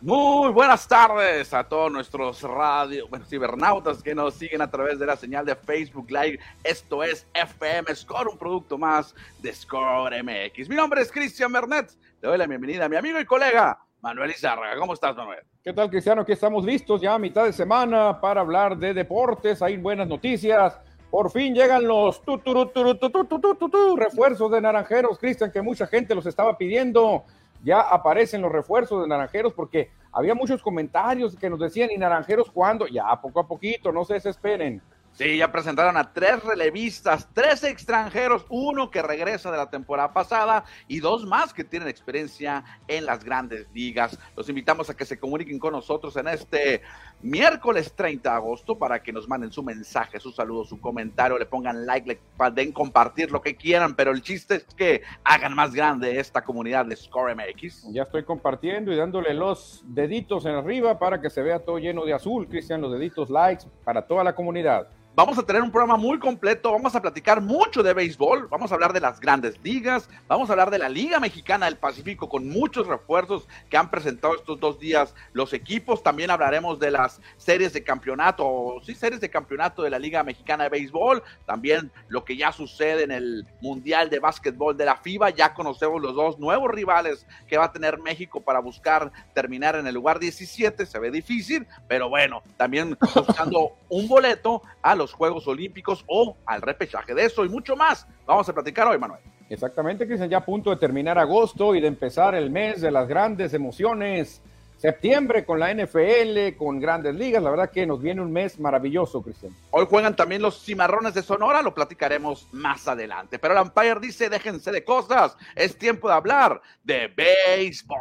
Muy buenas tardes a todos nuestros radio, bueno, cibernautas que nos siguen a través de la señal de Facebook Live. Esto es FM Score, un producto más de Score MX. Mi nombre es Cristian Bernet. Le doy la bienvenida a mi amigo y colega Manuel Izárraga. ¿Cómo estás, Manuel? ¿Qué tal, Cristiano? Aquí estamos listos ya a mitad de semana para hablar de deportes. Hay buenas noticias. Por fin llegan los refuerzos de Naranjeros, Cristian, que mucha gente los estaba pidiendo ya aparecen los refuerzos de Naranjeros porque había muchos comentarios que nos decían, ¿y Naranjeros cuándo? Ya, poco a poquito, no se desesperen. Sí, ya presentaron a tres relevistas, tres extranjeros, uno que regresa de la temporada pasada y dos más que tienen experiencia en las grandes ligas. Los invitamos a que se comuniquen con nosotros en este miércoles 30 de agosto para que nos manden su mensaje, su saludo, su comentario, le pongan like, le pueden compartir lo que quieran, pero el chiste es que hagan más grande esta comunidad de Score MX. Ya estoy compartiendo y dándole los deditos en arriba para que se vea todo lleno de azul, Cristian, los deditos likes para toda la comunidad. Vamos a tener un programa muy completo, vamos a platicar mucho de béisbol, vamos a hablar de las grandes ligas, vamos a hablar de la Liga Mexicana del Pacífico con muchos refuerzos que han presentado estos dos días los equipos, también hablaremos de las series de campeonato, sí, series de campeonato de la Liga Mexicana de Béisbol, también lo que ya sucede en el Mundial de Básquetbol de la FIBA, ya conocemos los dos nuevos rivales que va a tener México para buscar terminar en el lugar 17, se ve difícil, pero bueno, también buscando un boleto a los los Juegos Olímpicos o al repechaje de eso y mucho más. Vamos a platicar hoy, Manuel. Exactamente, Cristian, ya a punto de terminar agosto y de empezar el mes de las grandes emociones. Septiembre con la NFL, con grandes ligas, la verdad que nos viene un mes maravilloso, Cristian. Hoy juegan también los cimarrones de Sonora, lo platicaremos más adelante. Pero el Empire dice, déjense de cosas, es tiempo de hablar de béisbol.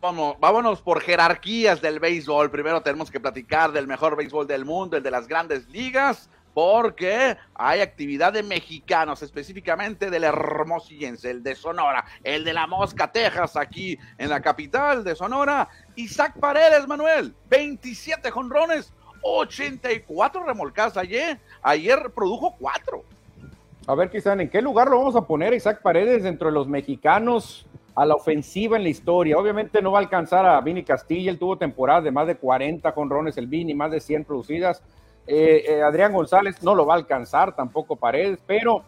Vamos, vámonos por jerarquías del béisbol. Primero tenemos que platicar del mejor béisbol del mundo, el de las grandes ligas, porque hay actividad de mexicanos, específicamente del hermosillense, el de Sonora, el de la Mosca, Texas, aquí en la capital de Sonora. Isaac Paredes, Manuel, 27 jonrones, 84 remolcadas ayer. Ayer produjo 4. A ver, quizá, ¿en qué lugar lo vamos a poner Isaac Paredes dentro de los mexicanos a la ofensiva en la historia? Obviamente no va a alcanzar a Vini Castilla, él tuvo temporadas de más de 40 conrones el Vini, más de 100 producidas. Eh, eh, Adrián González no lo va a alcanzar, tampoco Paredes, pero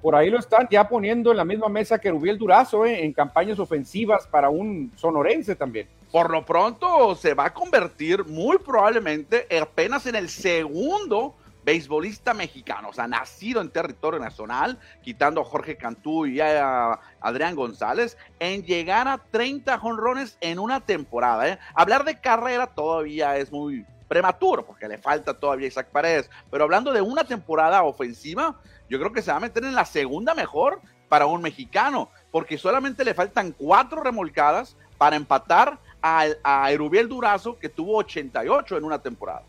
por ahí lo están ya poniendo en la misma mesa que Rubiel Durazo eh, en campañas ofensivas para un sonorense también. Por lo pronto se va a convertir muy probablemente apenas en el segundo beisbolista mexicano, o sea, nacido en territorio nacional, quitando a Jorge Cantú y a Adrián González, en llegar a 30 jonrones en una temporada. ¿eh? Hablar de carrera todavía es muy prematuro, porque le falta todavía Isaac Paredes, pero hablando de una temporada ofensiva, yo creo que se va a meter en la segunda mejor para un mexicano, porque solamente le faltan cuatro remolcadas para empatar a, a Erubiel Durazo, que tuvo 88 en una temporada.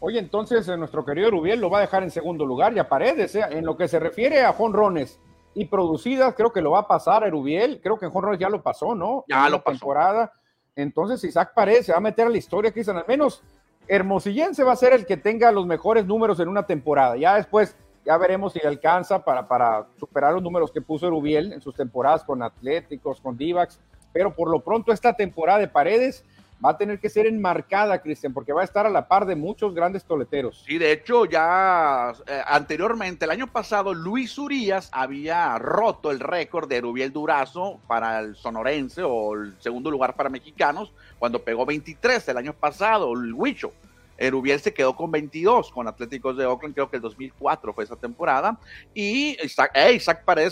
Oye, entonces eh, nuestro querido Rubiel lo va a dejar en segundo lugar y a Paredes, eh, en lo que se refiere a jonrones y producidas, creo que lo va a pasar a Rubiel, creo que en jonrones ya lo pasó, ¿no? Ya lo pasó. temporada. Entonces Isaac Paredes se va a meter a la historia, dicen, al menos Hermosillense va a ser el que tenga los mejores números en una temporada. Ya después, ya veremos si alcanza para, para superar los números que puso Rubiel en sus temporadas con Atléticos, con Divax, pero por lo pronto esta temporada de Paredes va a tener que ser enmarcada, Cristian, porque va a estar a la par de muchos grandes toleteros. Sí, de hecho, ya eh, anteriormente, el año pasado, Luis Urias había roto el récord de Rubiel Durazo para el sonorense o el segundo lugar para mexicanos, cuando pegó 23 el año pasado, el Huicho. Erubiel se quedó con 22 con Atléticos de Oakland, creo que el 2004 fue esa temporada. Y Isaac, eh,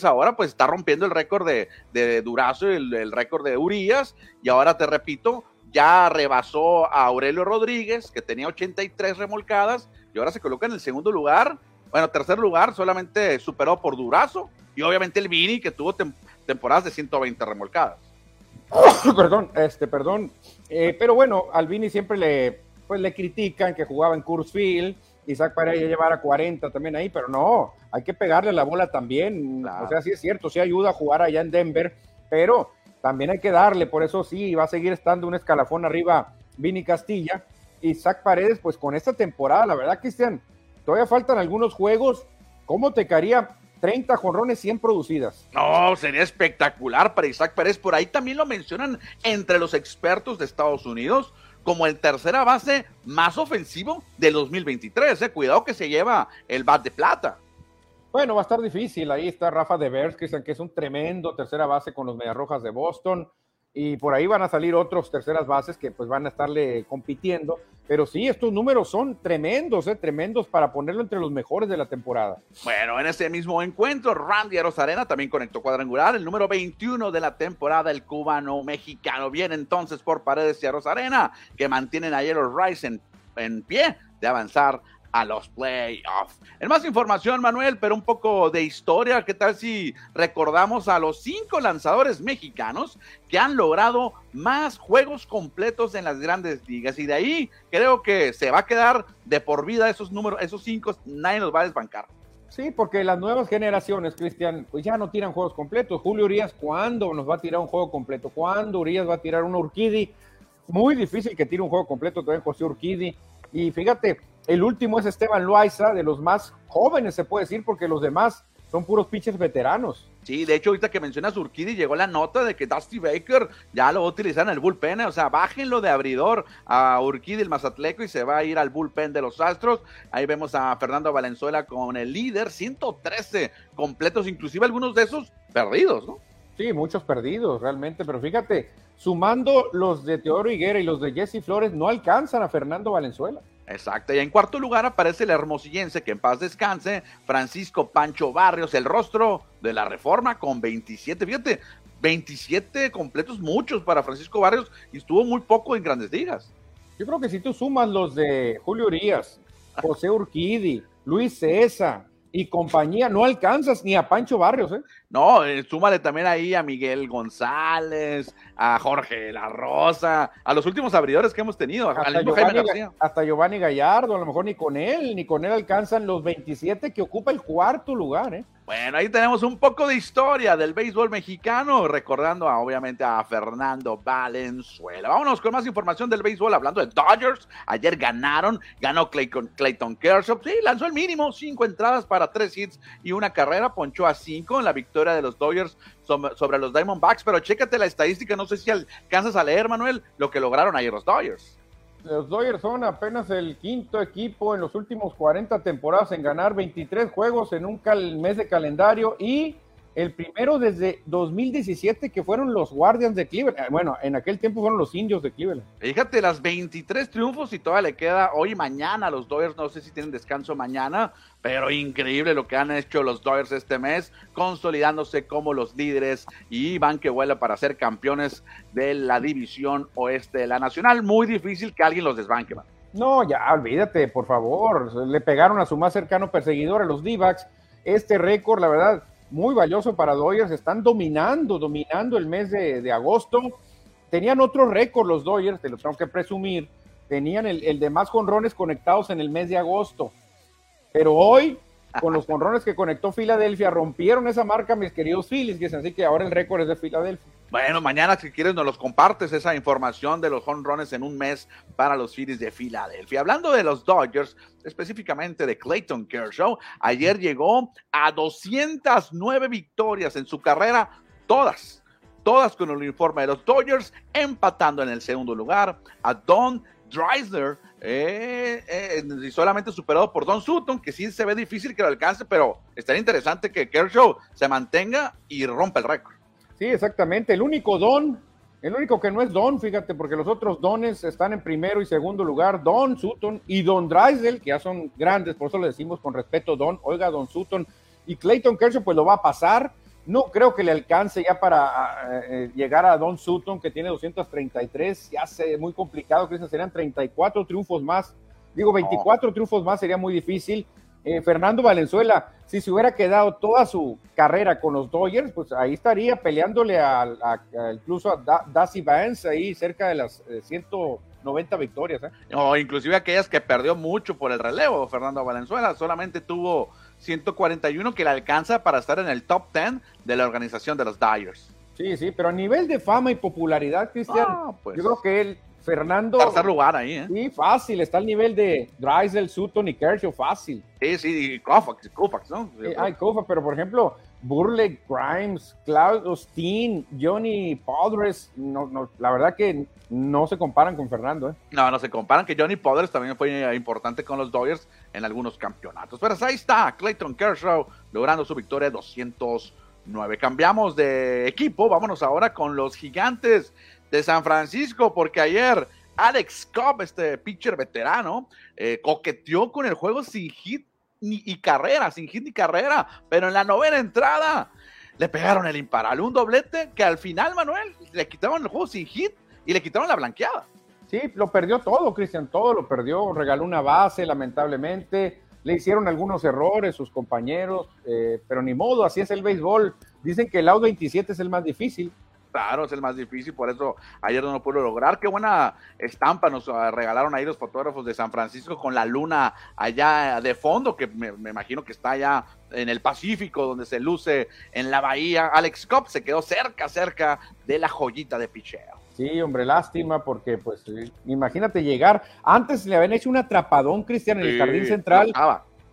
ahora pues está rompiendo el récord de, de Durazo y el, el récord de Urias. Y ahora te repito, ya rebasó a Aurelio Rodríguez, que tenía 83 remolcadas, y ahora se coloca en el segundo lugar. Bueno, tercer lugar, solamente superó por Durazo, y obviamente el Vini, que tuvo temporadas de 120 remolcadas. perdón, este, perdón. Eh, pero bueno, al Vini siempre le, pues, le critican que jugaba en Field, Isaac Paredes llevar a 40 también ahí, pero no, hay que pegarle la bola también. O sea, sí es cierto, sí ayuda a jugar allá en Denver, pero también hay que darle, por eso sí, va a seguir estando un escalafón arriba Vini Castilla, Isaac Paredes, pues con esta temporada, la verdad, Cristian, todavía faltan algunos juegos. ¿Cómo te caería 30 jonrones 100 producidas? No, sería espectacular para Isaac Paredes. Por ahí también lo mencionan entre los expertos de Estados Unidos como el tercera base más ofensivo del 2023. Eh. Cuidado que se lleva el bat de plata. Bueno, va a estar difícil. Ahí está Rafa Devers, que es un tremendo tercera base con los Mediarrojas de Boston y por ahí van a salir otros terceras bases que pues van a estarle compitiendo. Pero sí, estos números son tremendos, ¿eh? tremendos para ponerlo entre los mejores de la temporada. Bueno, en ese mismo encuentro, Randy Arozarena también conectó cuadrangular, el número 21 de la temporada, el cubano mexicano. Viene entonces por Paredes y Arozarena, que mantienen ayer los Rice en pie de avanzar a los playoffs. En más información, Manuel, pero un poco de historia. ¿Qué tal si recordamos a los cinco lanzadores mexicanos que han logrado más juegos completos en las grandes ligas? Y de ahí creo que se va a quedar de por vida esos números, esos cinco, nadie nos va a desbancar. Sí, porque las nuevas generaciones, Cristian, pues ya no tiran juegos completos. Julio Urias, ¿cuándo nos va a tirar un juego completo? ¿Cuándo Urias va a tirar un Urquidi? Muy difícil que tire un juego completo también José Urquidi. Y fíjate, el último es Esteban Loaiza, de los más jóvenes, se puede decir, porque los demás son puros pitchers veteranos. Sí, de hecho, ahorita que mencionas Urquidi, llegó la nota de que Dusty Baker ya lo va a utilizar en el bullpen. O sea, bájenlo de abridor a Urquidi, el Mazatleco, y se va a ir al bullpen de los Astros. Ahí vemos a Fernando Valenzuela con el líder, 113 completos, inclusive algunos de esos perdidos, ¿no? Sí, muchos perdidos realmente, pero fíjate, sumando los de Teodoro Higuera y los de Jesse Flores, no alcanzan a Fernando Valenzuela. Exacto, y en cuarto lugar aparece el hermosillense, que en paz descanse, Francisco Pancho Barrios, el rostro de la reforma con 27, fíjate, 27 completos, muchos para Francisco Barrios, y estuvo muy poco en grandes ligas. Yo creo que si tú sumas los de Julio Urias, José Urquidi, Luis César, y compañía, no alcanzas ni a Pancho Barrios, ¿eh? No, eh, súmale también ahí a Miguel González, a Jorge La Rosa, a los últimos abridores que hemos tenido, hasta, Giovanni, hasta Giovanni Gallardo, a lo mejor ni con él, ni con él alcanzan los 27 que ocupa el cuarto lugar, ¿eh? Bueno, ahí tenemos un poco de historia del béisbol mexicano, recordando obviamente a Fernando Valenzuela. Vámonos con más información del béisbol, hablando de Dodgers. Ayer ganaron, ganó Clayton, Clayton Kershaw, sí, lanzó el mínimo, cinco entradas para tres hits y una carrera, ponchó a cinco en la victoria de los Dodgers sobre, los Diamondbacks, pero chécate la estadística, no sé si alcanzas a leer, Manuel, lo que lograron ayer los Dodgers. Los Dodgers son apenas el quinto equipo en los últimos 40 temporadas en ganar 23 juegos en un mes de calendario y el primero desde 2017 que fueron los Guardians de Cleveland. Eh, bueno, en aquel tiempo fueron los indios de Cleveland. Fíjate, las 23 triunfos y todavía le queda hoy y mañana. Los Dodgers no sé si tienen descanso mañana, pero increíble lo que han hecho los Dodgers este mes, consolidándose como los líderes y van que vuela para ser campeones de la división oeste de la nacional. Muy difícil que alguien los desbanque, man. No, ya olvídate, por favor. Le pegaron a su más cercano perseguidor, a los d Este récord, la verdad, muy valioso para Dodgers. Están dominando, dominando el mes de, agosto. Tenían otro récord los Dodgers, te lo tengo que presumir. Tenían el, el de más jonrones conectados en el mes de agosto. Pero hoy, con los jonrones que conectó Filadelfia, rompieron esa marca, mis queridos Phillies, así que ahora el récord es de Filadelfia. Bueno, mañana si quieres nos los compartes esa información de los home en un mes para los Phillies de Filadelfia. Hablando de los Dodgers, específicamente de Clayton Kershaw, ayer llegó a 209 victorias en su carrera, todas, todas con el uniforme de los Dodgers, empatando en el segundo lugar a Don Dreisler, eh, eh, y solamente superado por Don Sutton, que sí se ve difícil que lo alcance, pero estaría interesante que Kershaw se mantenga y rompa el récord. Sí, exactamente. El único don, el único que no es don, fíjate, porque los otros dones están en primero y segundo lugar, Don Sutton y Don Drysdale, que ya son grandes, por eso le decimos con respeto Don, oiga Don Sutton, y Clayton Kershaw pues lo va a pasar. No creo que le alcance ya para eh, eh, llegar a Don Sutton, que tiene 233, ya sé, muy complicado, que serían 34 triunfos más. Digo, 24 triunfos más sería muy difícil. Eh, Fernando Valenzuela, si se hubiera quedado toda su carrera con los Dodgers, pues ahí estaría peleándole a, incluso a Dazzy Vance ahí cerca de las 190 eh, victorias. ¿eh? O inclusive aquellas que perdió mucho por el relevo, Fernando Valenzuela, solamente tuvo 141 que le alcanza para estar en el top 10 de la organización de los Dodgers. Sí, sí, pero a nivel de fama y popularidad, Cristian, ah, pues. yo creo que él Fernando. Tercer lugar ahí, ¿eh? Sí, fácil, está al nivel de Drysdale, Sutton y Kershaw, fácil. Sí, sí, y Koufax, Koufax ¿no? Eh, ay, Koufax, pero por ejemplo, Burley, Grimes, Claudio Steen, Johnny Podres, no, no, la verdad que no se comparan con Fernando. ¿eh? No, no se comparan, que Johnny Podres también fue importante con los Dodgers en algunos campeonatos. Pero ahí está, Clayton Kershaw logrando su victoria 209. Cambiamos de equipo, vámonos ahora con los gigantes de San Francisco, porque ayer Alex Cobb, este pitcher veterano, eh, coqueteó con el juego sin hit ni, y carrera, sin hit ni carrera, pero en la novena entrada le pegaron el imparable, un doblete que al final, Manuel, le quitaron el juego sin hit y le quitaron la blanqueada. Sí, lo perdió todo, Cristian, todo lo perdió, regaló una base, lamentablemente, le hicieron algunos errores sus compañeros, eh, pero ni modo, así es el béisbol. Dicen que el out 27 es el más difícil. Claro, es el más difícil, por eso ayer no lo pudo lograr. Qué buena estampa nos ah, regalaron ahí los fotógrafos de San Francisco con la luna allá de fondo, que me, imagino que está allá en el Pacífico, donde se luce en la bahía. Alex Cobb se quedó cerca, cerca de la joyita de picheo. Sí, hombre, lástima, porque pues imagínate llegar. Antes le habían hecho un atrapadón, Cristian, en el jardín central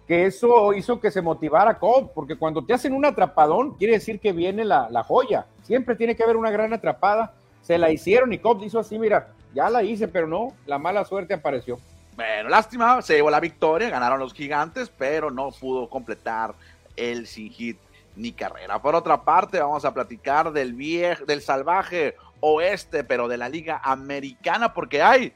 que eso hizo que se motivara Cobb, porque cuando te hacen un atrapadón, quiere decir que viene la, joya. Siempre tiene que haber una gran atrapada. Se la hicieron y Cobb hizo así, mira, ya la hice, pero no, la mala suerte apareció. Bueno, lástima, se llevó la victoria, ganaron los gigantes, pero no pudo completar el sin hit ni carrera. Por otra parte, vamos a platicar del viejo, del salvaje oeste, pero de la liga americana, porque hay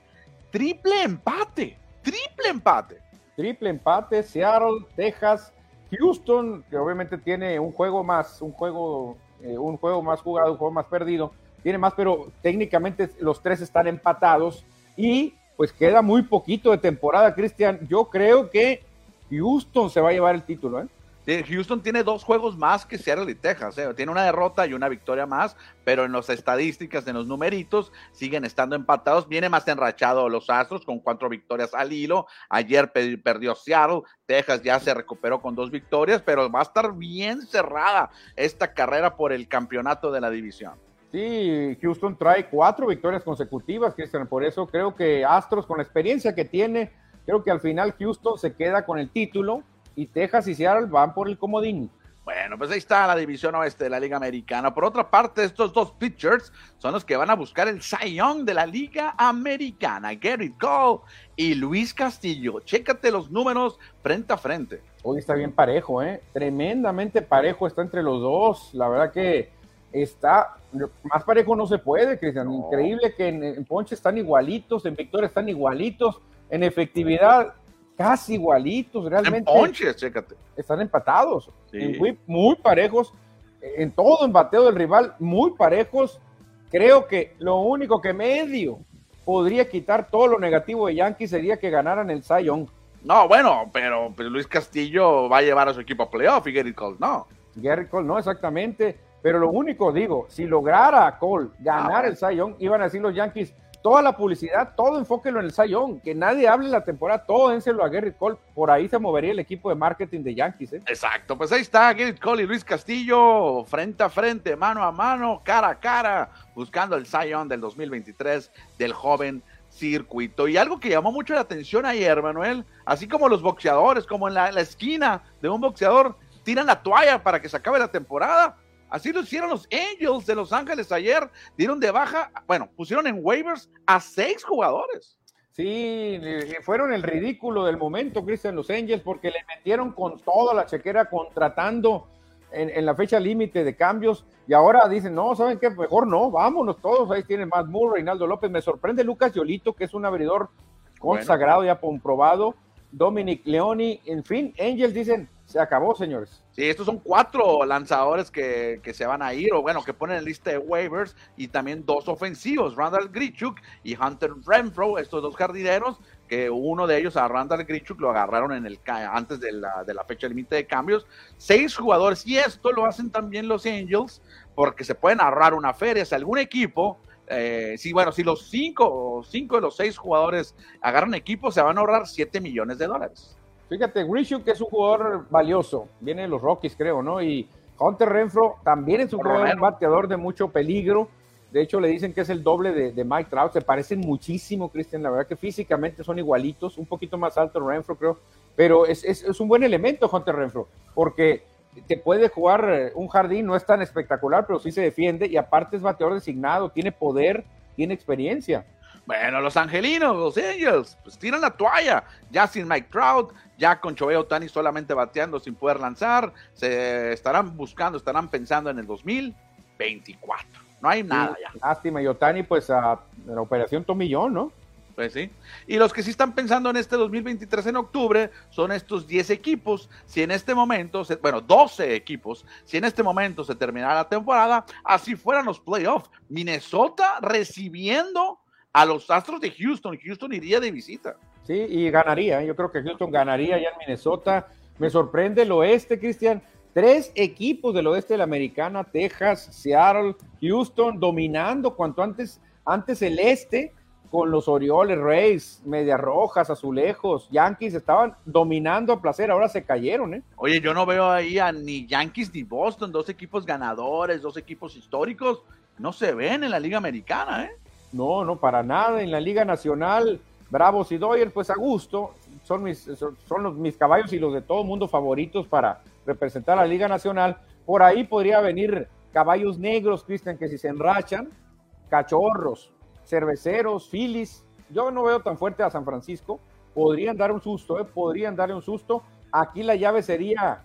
triple empate, triple empate triple empate, Seattle, Texas, Houston, que obviamente tiene un juego más, un juego, eh, un juego más jugado, un juego más perdido, tiene más, pero técnicamente los tres están empatados y pues queda muy poquito de temporada, Cristian. Yo creo que Houston se va a llevar el título, ¿eh? Houston tiene dos juegos más que Seattle y Texas. ¿eh? Tiene una derrota y una victoria más, pero en las estadísticas, en los numeritos, siguen estando empatados. Viene más enrachado los Astros con cuatro victorias al hilo. Ayer perdió Seattle. Texas ya se recuperó con dos victorias, pero va a estar bien cerrada esta carrera por el campeonato de la división. Sí, Houston trae cuatro victorias consecutivas. Por eso creo que Astros, con la experiencia que tiene, creo que al final Houston se queda con el título y Texas y Seattle van por el comodín. Bueno, pues ahí está la división oeste de la Liga Americana. Por otra parte, estos dos pitchers son los que van a buscar el Cy Young de la Liga Americana. Gary Cole y Luis Castillo. Chécate los números frente a frente. Hoy está bien parejo, ¿eh? Tremendamente parejo está entre los dos. La verdad que está más parejo no se puede, Cristian. Increíble que en, en Ponche están igualitos, en Victoria están igualitos, en efectividad casi igualitos, realmente. En ponches, chécate. Están empatados, muy, parejos, en todo embateo del rival, muy parejos. Creo que lo único que medio podría quitar todo lo negativo de Yankees sería que ganaran el Cy Young. No, bueno, pero pues, Luis Castillo va a llevar a su equipo a playoff y Gary Cole no. Gary Cole no, exactamente. Pero lo único, digo, si lograra Cole ganar ah, el Cy Young, iban a decir los Yankees, toda la publicidad, todo enfóquelo en el Sayón, que nadie hable la temporada, todo dénselo a Gary Cole, por ahí se movería el equipo de marketing de Yankees. ¿eh? Exacto, pues ahí está Gary Cole y Luis Castillo, frente a frente, mano a mano, cara a cara, buscando el Sayón del 2023 del joven circuito. Y algo que llamó mucho la atención ayer, Manuel, así como los boxeadores, como en la esquina de un boxeador, tiran la toalla para que se acabe la temporada Así lo hicieron los Angels de Los Ángeles ayer. Dieron de baja, bueno, pusieron en waivers a seis jugadores. Sí, fueron el ridículo del momento, Cristian, los Angels, porque le metieron con toda la chequera contratando en, la fecha límite de cambios y ahora dicen, no, ¿saben qué? Mejor no, vámonos todos, ahí tienen más Moore, Reinaldo López, me sorprende Lucas Yolito, que es un abridor consagrado, ya comprobado, Dominic Leoni, en fin, Angels dicen, se acabó, señores. Sí, estos son cuatro lanzadores que, se van a ir, o bueno, que ponen en lista de waivers, y también dos ofensivos, Randall Grichuk y Hunter Renfro, estos dos jardineros, que uno de ellos a Randall Grichuk lo agarraron en el antes de la, de la fecha límite de cambios. Seis jugadores, y esto lo hacen también los Angels, porque se pueden ahorrar una feria. Si algún equipo eh, sí, bueno, si los cinco, cinco de los seis jugadores agarran equipo, se van a ahorrar 7 millones de dólares. Fíjate, Grishuk es un jugador valioso, viene de los Rockies, creo, ¿no? Y Hunter Renfro también es un jugador, bateador de mucho peligro. De hecho, le dicen que es el doble de, Mike Trout. Se parecen muchísimo, Cristian. La verdad que físicamente son igualitos, un poquito más alto Renfro, creo. Pero es, es, un buen elemento, Hunter Renfro, porque te puede jugar eh, un jardín, no es tan espectacular, pero sí se defiende y aparte es bateador designado, tiene poder, tiene experiencia. Bueno, los angelinos, los Angels, pues tiran la toalla. Ya sin Mike Trout, ya con Choei Otani solamente bateando sin poder lanzar. Se estarán buscando, estarán pensando en el 2024. No hay nada ya. Lástima, y Otani, pues a la operación Tomillón, ¿no? Pues sí. Y los que sí están pensando en este 2023 en octubre son estos 10 equipos. Si en este momento, bueno, 12 equipos, si en este momento se terminara la temporada, así fueran los playoffs. Minnesota recibiendo a los Astros de Houston. Houston iría de visita. Sí, y ganaría. Yo creo que Houston ganaría ya en Minnesota. Me sorprende el oeste, Cristian. Tres equipos del oeste de la Americana, Texas, Seattle, Houston, dominando cuanto antes, antes el este con los Orioles, Rays, Medias Rojas, Azulejos, Yankees estaban dominando a placer, ahora se cayeron, ¿eh? Oye, yo no veo ahí a ni Yankees ni Boston, dos equipos ganadores, dos equipos históricos, no se ven en la Liga Americana, ¿eh? No, no, para nada. En la Liga Nacional, Bravos y Doyer, pues a gusto, son mis, los, mis caballos y los de todo mundo favoritos para representar a la Liga Nacional. Por ahí podría venir caballos negros, Cristian, que si se enrachan, cachorros, cerveceros, Phillies. Yo no veo tan fuerte a San Francisco. Podrían dar un susto, ¿eh? podrían darle un susto. Aquí la llave sería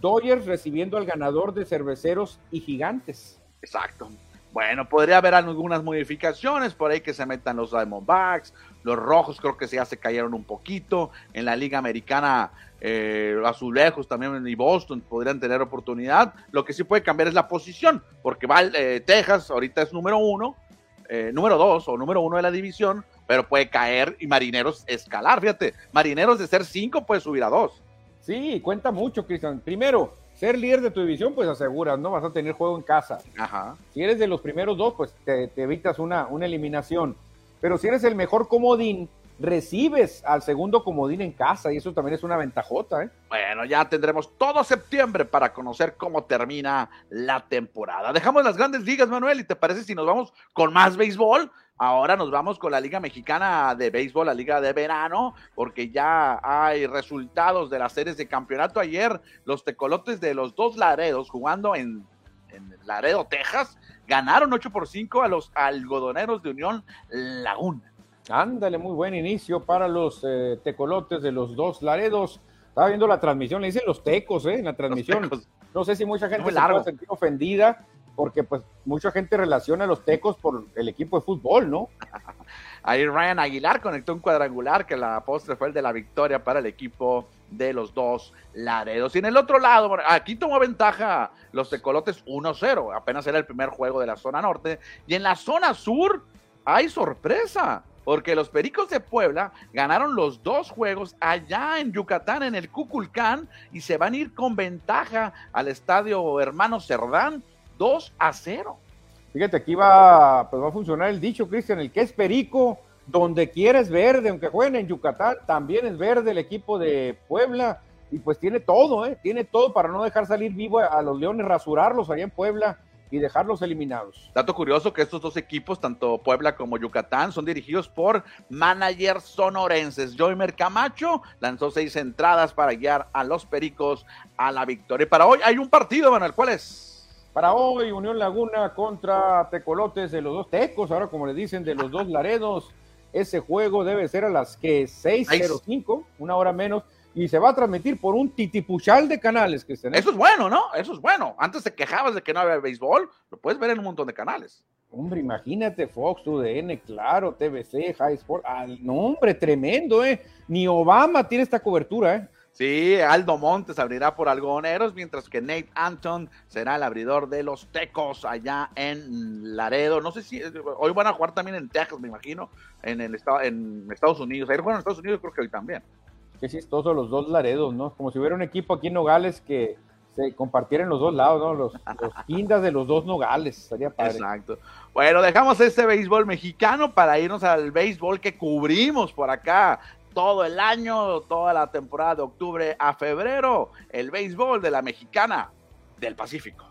Dodgers recibiendo al ganador de cerveceros y gigantes. Exacto. Bueno, podría haber algunas modificaciones por ahí que se metan los Diamondbacks, los rojos creo que ya se cayeron un poquito, en la liga americana eh, azulejos también y Boston podrían tener oportunidad, lo que sí puede cambiar es la posición, porque va eh, Texas ahorita es número uno, eh, número dos o número uno de la división, pero puede caer y Marineros escalar. Fíjate, Marineros de ser cinco puede subir a dos. Sí, cuenta mucho, Cristian. Primero, ser líder de tu división, pues aseguras, ¿no? Vas a tener juego en casa. Ajá. Si eres de los primeros dos, pues te, evitas una, una eliminación. Pero si eres el mejor comodín, recibes al segundo comodín en casa y eso también es una ventajota. ¿eh? Bueno, ya tendremos todo septiembre para conocer cómo termina la temporada. Dejamos las grandes ligas, Manuel, y te parece si nos vamos con más béisbol. Ahora nos vamos con la Liga Mexicana de Béisbol, la Liga de Verano, porque ya hay resultados de las series de campeonato. Ayer los tecolotes de los dos Laredos jugando en, en Laredo, Texas, ganaron 8 por 5 a los algodoneros de Unión Laguna. Ándale, muy buen inicio para los eh, tecolotes de los dos Laredos. Estaba viendo la transmisión, le dicen los tecos, ¿eh? En la transmisión. No sé si mucha gente se puede sentir ofendida, porque pues mucha gente relaciona a los tecos por el equipo de fútbol, ¿no? Ahí Ryan Aguilar conectó un cuadrangular que la postre fue el de la victoria para el equipo de los dos Laredos. Y en el otro lado, aquí tomó ventaja los tecolotes 1-0, apenas era el primer juego de la zona norte. Y en la zona sur hay sorpresa porque los Pericos de Puebla ganaron los dos juegos allá en Yucatán, en el Cuculcán, y se van a ir con ventaja al estadio Hermano Cerdán, 2 a 0. Fíjate, aquí va, pues va a funcionar el dicho, Cristian, el que es Perico, donde quieres verde, aunque jueguen en Yucatán, también es verde el equipo de Puebla, y pues tiene todo, ¿eh? tiene todo para no dejar salir vivo a los Leones, rasurarlos allá en Puebla y dejarlos eliminados. Dato curioso que estos dos equipos, tanto Puebla como Yucatán, son dirigidos por managers sonorenses. Joymer Camacho lanzó seis entradas para guiar a los Pericos a la victoria. Y para hoy hay un partido, Manuel, ¿cuál es? Para hoy, Unión Laguna contra Tecolotes de los dos Tecos, ahora como le dicen, de los dos Laredos. Ese juego debe ser a las que 6.05, una hora menos y se va a transmitir por un titipuchal de canales que Eso es bueno, ¿no? Eso es bueno. Antes te quejabas de que no había béisbol, lo puedes ver en un montón de canales. Hombre, imagínate Fox, UDN, Claro, TVC, High Sport. no, hombre, tremendo, ¿eh? Ni Obama tiene esta cobertura, ¿eh? Sí, Aldo Montes abrirá por algodoneros, mientras que Nate Anton será el abridor de los Tecos allá en Laredo. No sé si hoy van a jugar también en Texas, me imagino, en el estado, en Estados Unidos. Ayer juegan en Estados Unidos, creo que hoy también. Qué chistoso los dos Laredos, ¿no? Como si hubiera un equipo aquí en Nogales que se compartiera en los dos lados, ¿no? Los, los de los dos Nogales, estaría padre. Exacto. Bueno, dejamos este béisbol mexicano para irnos al béisbol que cubrimos por acá todo el año, toda la temporada de octubre a febrero, el béisbol de la mexicana del Pacífico.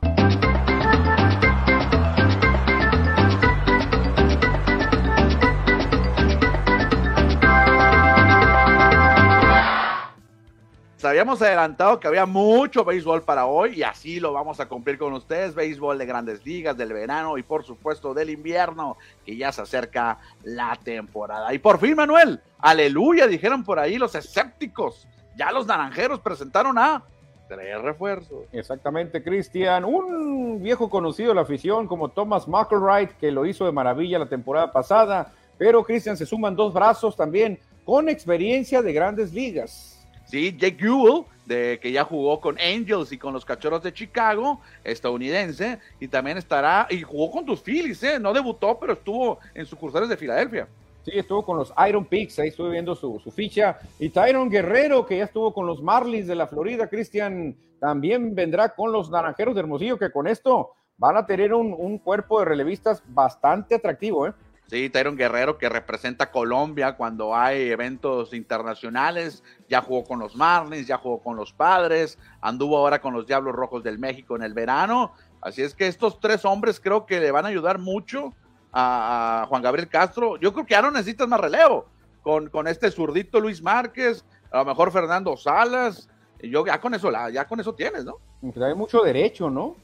Habíamos adelantado que había mucho béisbol para hoy y así lo vamos a cumplir con ustedes. Béisbol de grandes ligas, del verano y por supuesto del invierno, que ya se acerca la temporada. Y por fin, Manuel, aleluya, dijeron por ahí los escépticos. Ya los naranjeros presentaron a tres refuerzos. Exactamente, Cristian. Un viejo conocido de la afición como Thomas McElwright, que lo hizo de maravilla la temporada pasada. Pero, Cristian, se suman dos brazos también con experiencia de grandes ligas. Sí, Jake Ewell, de, que ya jugó con Angels y con los Cachorros de Chicago, estadounidense, y también estará, y jugó con tus Phillies, ¿eh? no debutó, pero estuvo en sucursales de Filadelfia. Sí, estuvo con los Iron Picks, ahí estuve viendo su, ficha. Y Tyron Guerrero, que ya estuvo con los Marlins de la Florida, Cristian, también vendrá con los Naranjeros de Hermosillo, que con esto van a tener un, un cuerpo de relevistas bastante atractivo, ¿eh? Sí, Tyron Guerrero que representa Colombia cuando hay eventos internacionales, ya jugó con los Marlins, ya jugó con los Padres, anduvo ahora con los Diablos Rojos del México en el verano, así es que estos tres hombres creo que le van a ayudar mucho a, Juan Gabriel Castro. Yo creo que ya no necesitas más relevo con, con este zurdito Luis Márquez, a lo mejor Fernando Salas, yo ya con eso, ya con eso tienes, ¿no? Hay mucho derecho, ¿no?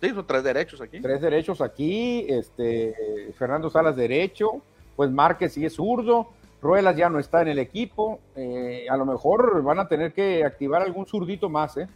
Sí, son tres derechos aquí. Tres derechos aquí, este, Fernando Salas derecho, pues Márquez sigue zurdo, Ruelas ya no está en el equipo, eh, a lo mejor van a tener que activar algún zurdito más, ¿eh?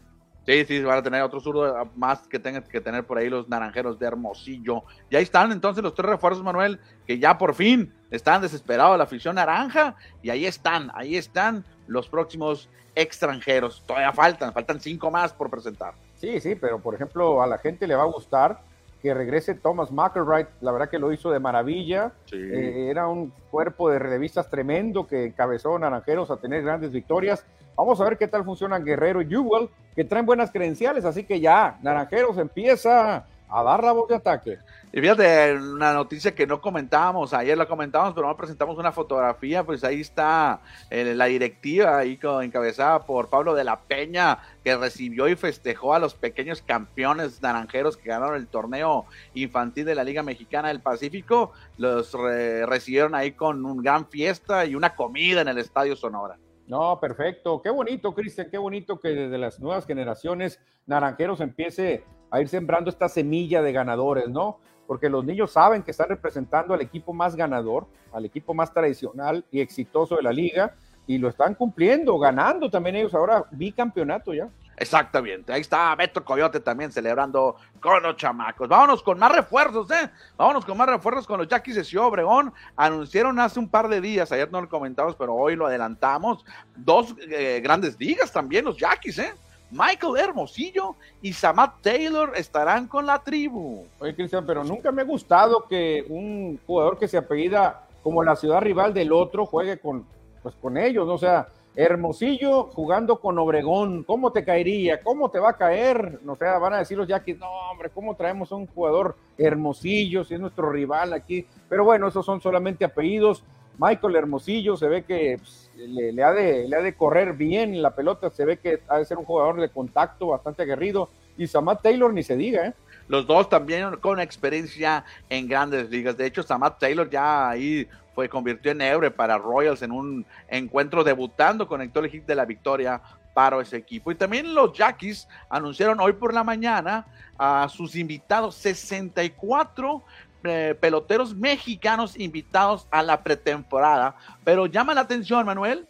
Sí, sí, van a tener otro zurdo más que tengan que tener por ahí los naranjeros de Hermosillo. Y ahí están entonces los tres refuerzos, Manuel, que ya por fin están desesperados la afición naranja. Y ahí están, ahí están los próximos extranjeros. Todavía faltan, faltan cinco más por presentar. Sí, sí, pero por ejemplo a la gente le va a gustar que regrese Thomas McElwright, la verdad que lo hizo de maravilla, eh, era un cuerpo de revistas tremendo que encabezó Naranjeros a tener grandes victorias. Vamos a ver qué tal funcionan Guerrero y Jewell, que traen buenas credenciales, así que ya, Naranjeros empieza a dar la voz de ataque. Y fíjate, una noticia que no comentábamos, ayer la comentábamos, pero no presentamos una fotografía, pues ahí está eh, la directiva, ahí encabezada por Pablo de la Peña, que recibió y festejó a los pequeños campeones naranjeros que ganaron el torneo infantil de la Liga Mexicana del Pacífico, los recibieron ahí con una gran fiesta y una comida en el Estadio Sonora. No, perfecto. Qué bonito, Cristian, qué bonito que desde las nuevas generaciones naranjeros empiece a ir sembrando esta semilla de ganadores, ¿no? Porque los niños saben que están representando al equipo más ganador, al equipo más tradicional y exitoso de la liga, y lo están cumpliendo, ganando también ellos ahora bicampeonato ya. Exactamente, ahí está Beto Coyote también celebrando con los chamacos. Vámonos con más refuerzos, ¿eh? Vámonos con más refuerzos con los Yaquis de Ciudad Obregón. Anunciaron hace un par de días, ayer no lo comentamos, pero hoy lo adelantamos, dos eh, grandes ligas también, los Yaquis, ¿eh? Michael Hermosillo y Samat Taylor estarán con la tribu. Oye, Cristian, pero nunca me ha gustado que un jugador que se apellida como la ciudad rival del otro juegue con, pues, con ellos, ¿no? O sea, Hermosillo jugando con Obregón, ¿cómo te caería? ¿Cómo te va a caer? No sea, van a decir los Yaquis, no, hombre, ¿cómo traemos a un jugador Hermosillo si es nuestro rival aquí? Pero bueno, esos son solamente apellidos. Michael Hermosillo se ve que pues, le, ha de, le ha de correr bien la pelota, se ve que ha de ser un jugador de contacto bastante aguerrido. Y Samat Taylor ni se diga, ¿eh? Los dos también con experiencia en grandes ligas. De hecho, Samat Taylor ya ahí fue convirtió en héroe para Royals en un encuentro debutando, conectó el hit de la victoria para ese equipo. Y también los Jackies anunciaron hoy por la mañana a sus invitados 64 eh, peloteros mexicanos invitados a la pretemporada. Pero llama la atención, Manuel.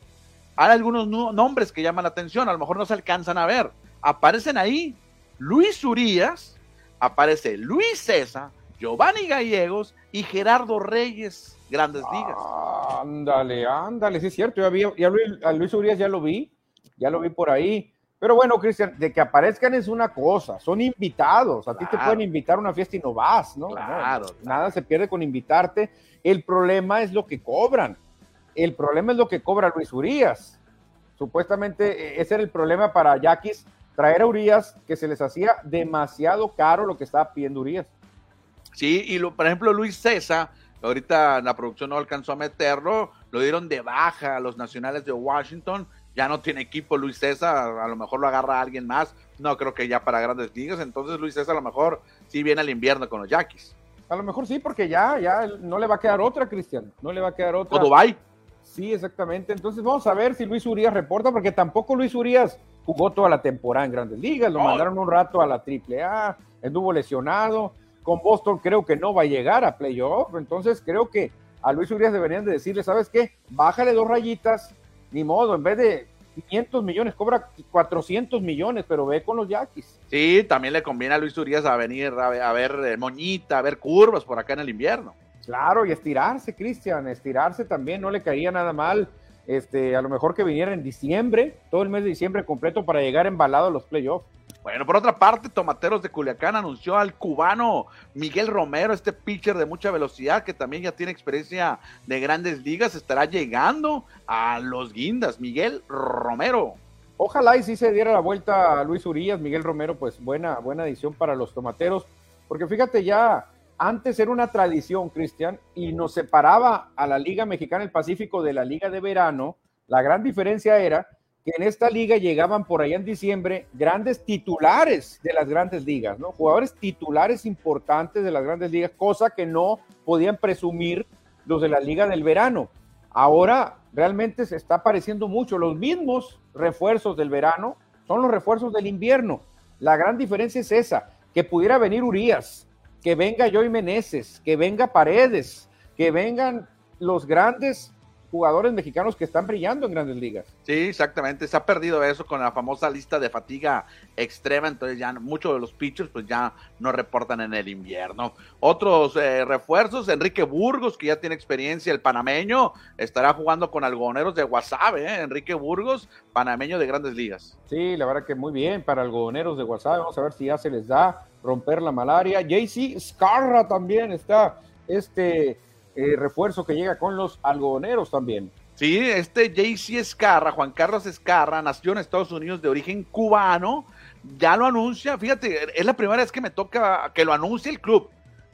Hay algunos nombres que llaman la atención, a lo mejor no se alcanzan a ver. Aparecen ahí Luis Urias, aparece Luis César, Giovanni Gallegos y Gerardo Reyes, grandes ligas. ándale, ándale, sí es cierto. Ya a Luis Urias ya lo vi, ya lo vi por ahí. Pero bueno, Cristian, de que aparezcan es una cosa, son invitados. A ti te pueden invitar a una fiesta y no vas, ¿no? Claro, Nada se pierde con invitarte. El problema es lo que cobran. El problema es lo que cobra Luis Urias. Supuestamente e, ese era el problema para Yaquis, traer a Urias, que se les hacía demasiado caro lo que estaba pidiendo Urias. Sí, y lo, por ejemplo, Luis César, ahorita la producción no alcanzó a meterlo, lo dieron de baja a los nacionales de Washington ya no tiene equipo Luis César, a lo mejor lo agarra alguien más, no creo que ya para grandes ligas, entonces Luis César a lo mejor sí viene al invierno con los Yaquis. A lo mejor sí, porque ya, ya no le va a quedar otra, Cristian, no le va a quedar otra. ¿O Dubai? Sí, exactamente. Entonces vamos a ver si Luis Urias reporta, porque tampoco Luis Urias jugó toda la temporada en Grandes Ligas, lo mandaron un rato a la AAA, estuvo lesionado. Con Boston creo que no va a llegar a playoff, entonces creo que a Luis Urias deberían de decirle, ¿sabes qué? Bájale dos rayitas, ni modo, en vez de 500 millones, cobra 400 millones, pero ve con los Yaquis. Sí, también le conviene a Luis Urias a venir a ver, eh, moñita, a ver curvas por acá en el invierno. Claro, y estirarse, Cristian, estirarse también no le caería nada mal. Este, a lo mejor que viniera en diciembre, todo el mes de diciembre completo para llegar embalado a los playoffs. Bueno, por otra parte, Tomateros de Culiacán anunció al cubano Miguel Romero, este pitcher de mucha velocidad que también ya tiene experiencia de grandes ligas, estará llegando a los guindas. Miguel Romero. Ojalá y si se diera la vuelta a Luis Urias, Miguel Romero, pues buena, buena edición para los Tomateros, porque fíjate ya, antes era una tradición, Cristian, y nos separaba a la Liga Mexicana del Pacífico de la Liga de Verano. La gran diferencia era que en esta liga llegaban por allá en diciembre grandes titulares de las grandes ligas, ¿no? Jugadores titulares importantes de las grandes ligas, cosa que no podían presumir los de la liga del verano. Ahora realmente se está apareciendo mucho. Los mismos refuerzos del verano son los refuerzos del invierno. La gran diferencia es esa, que pudiera venir Urias, que venga Joey Meneses, que venga Paredes, que vengan los grandes jugadores mexicanos que están brillando en grandes ligas. Sí, exactamente. Se ha perdido eso con la famosa lista de fatiga extrema, entonces ya muchos de los pitchers pues ya no reportan en el invierno. Otros eh, refuerzos, Enrique Burgos, que ya tiene experiencia, el panameño, estará jugando con algodoneros de Guasave, ¿eh? Enrique Burgos, panameño de grandes ligas. Sí, la verdad que muy bien para algodoneros de Guasave, vamos a ver si ya se les da romper la malaria. JC Scarra también está, este eh, refuerzo que llega con los algodoneros también. Sí, este JC Escarra, Juan Carlos Escarra, nació en Estados Unidos de origen cubano, ya lo anuncia, fíjate, es la primera vez que me toca que lo anuncie el club.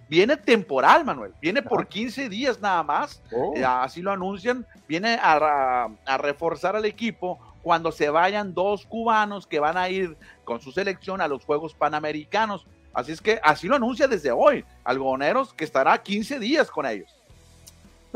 Viene temporal, Manuel, viene por 15 días nada más, oh. eh, así lo anuncian, viene a, a reforzar al equipo cuando se vayan dos cubanos que van a ir con su selección a los Juegos Panamericanos. Así es que así lo anuncia desde hoy, algodoneros, que estará 15 días con ellos.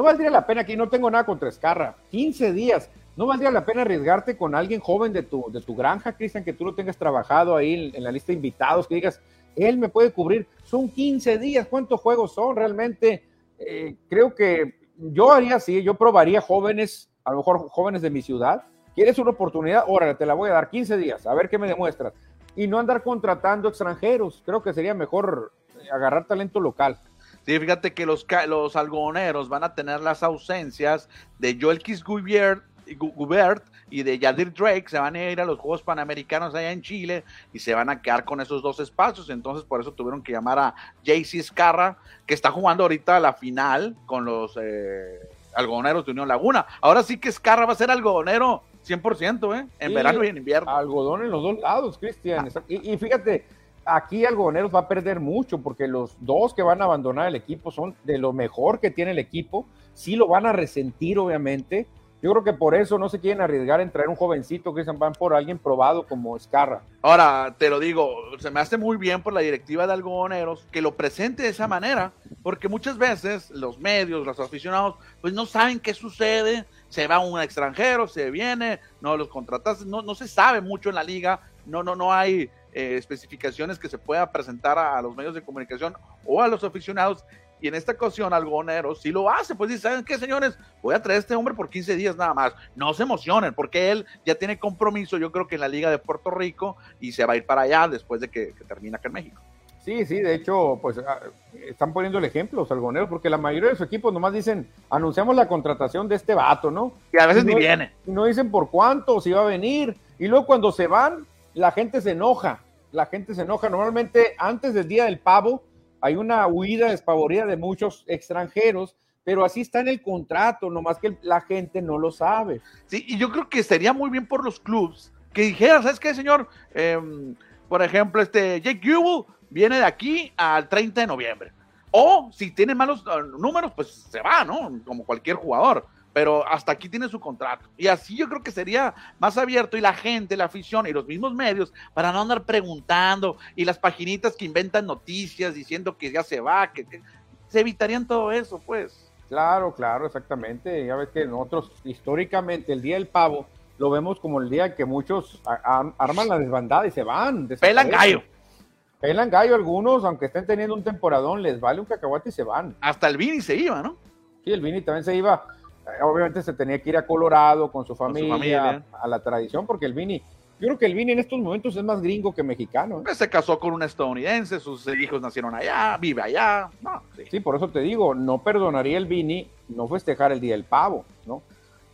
No valdría la pena aquí, no tengo nada contra Escarra. 15 días. ¿No valdría la pena arriesgarte con alguien joven de tu, de tu granja, Cristian, que tú lo tengas trabajado ahí en, la lista de invitados, que digas, él me puede cubrir? Son 15 días, ¿cuántos juegos son realmente? Eh, creo que yo haría así, yo probaría jóvenes, a lo mejor jóvenes de mi ciudad. ¿Quieres una oportunidad? Órale, te la voy a dar 15 días, a ver qué me demuestras. Y no andar contratando extranjeros. Creo que sería mejor agarrar talento local. Sí, fíjate que los, los algodoneros van a tener las ausencias de Joel Kiss Gubert y de Yadir Drake se van a ir a los Juegos Panamericanos allá en Chile y se van a quedar con esos dos espacios. Entonces, por eso tuvieron que llamar a JC Escarra, que está jugando ahorita la final con los eh, algodoneros de Unión Laguna. Ahora sí que Escarra va a ser algodonero 100%, ¿eh? En verano y en invierno. Algodón en los dos lados, Cristian. y fíjate, aquí Algodoneros va a perder mucho porque los dos que van a abandonar el equipo son de lo mejor que tiene el equipo. Sí lo van a resentir, obviamente. Yo creo que por eso no se quieren arriesgar en traer un jovencito que se van por alguien probado como Escarra. Ahora, te lo digo, se me hace muy bien por la directiva de algodoneros que lo presente de esa manera, porque muchas veces los medios, los aficionados, pues no saben qué sucede, se va un extranjero, se viene, no los contratas, no, no se sabe mucho en la liga, no, no, no hay eh, especificaciones que se pueda presentar a, los medios de comunicación o a los aficionados. Y en esta ocasión, Algonero si lo hace, pues dice, ¿saben qué, señores? Voy a traer a este hombre por 15 días nada más. No se emocionen, porque él ya tiene compromiso, yo creo que en la Liga de Puerto Rico, y se va a ir para allá después de que, termine acá en México. Sí, sí, de hecho, pues ah, están poniendo el ejemplo, los algoneros, porque la mayoría de sus equipos nomás dicen, anunciamos la contratación de este vato, ¿no? Y a veces ni viene. Y no dicen por cuánto, si va a venir. Y luego cuando se van, la gente se enoja, la gente se enoja. Normalmente antes del Día del Pavo hay una huida despavorida de muchos extranjeros, pero así está en el contrato, nomás que la gente no lo sabe. Sí, y yo creo que sería muy bien por los clubs que dijeran, ¿sabes qué, señor? Em, por ejemplo, este Jake Jubel viene de aquí al 30 de noviembre. O si tiene malos ah, números, pues se va, ¿no? Como cualquier jugador pero hasta aquí tiene su contrato. Y así yo creo que sería más abierto y la gente, la afición y los mismos medios para no andar preguntando y las paginitas que inventan noticias diciendo que ya se va, que, se evitarían todo eso, pues. Claro, claro, exactamente. Ya ves que nosotros históricamente el Día del Pavo lo vemos como el día que muchos arman la desbandada y se van. Pelan gallo. Pelan gallo algunos, aunque estén teniendo un temporadón, les vale un cacahuate y se van. Hasta el Vini se iba, ¿no? Sí, el Vini también se iba. Obviamente se tenía que ir a Colorado con su familia, a la tradición, porque el Vini, yo creo que el Vini en estos momentos es más gringo que mexicano. ¿eh? Pues se casó con un estadounidense, sus hijos nacieron allá, vive allá. sí. por eso te digo, no perdonaría el Vini no festejar el Día del Pavo, ¿no?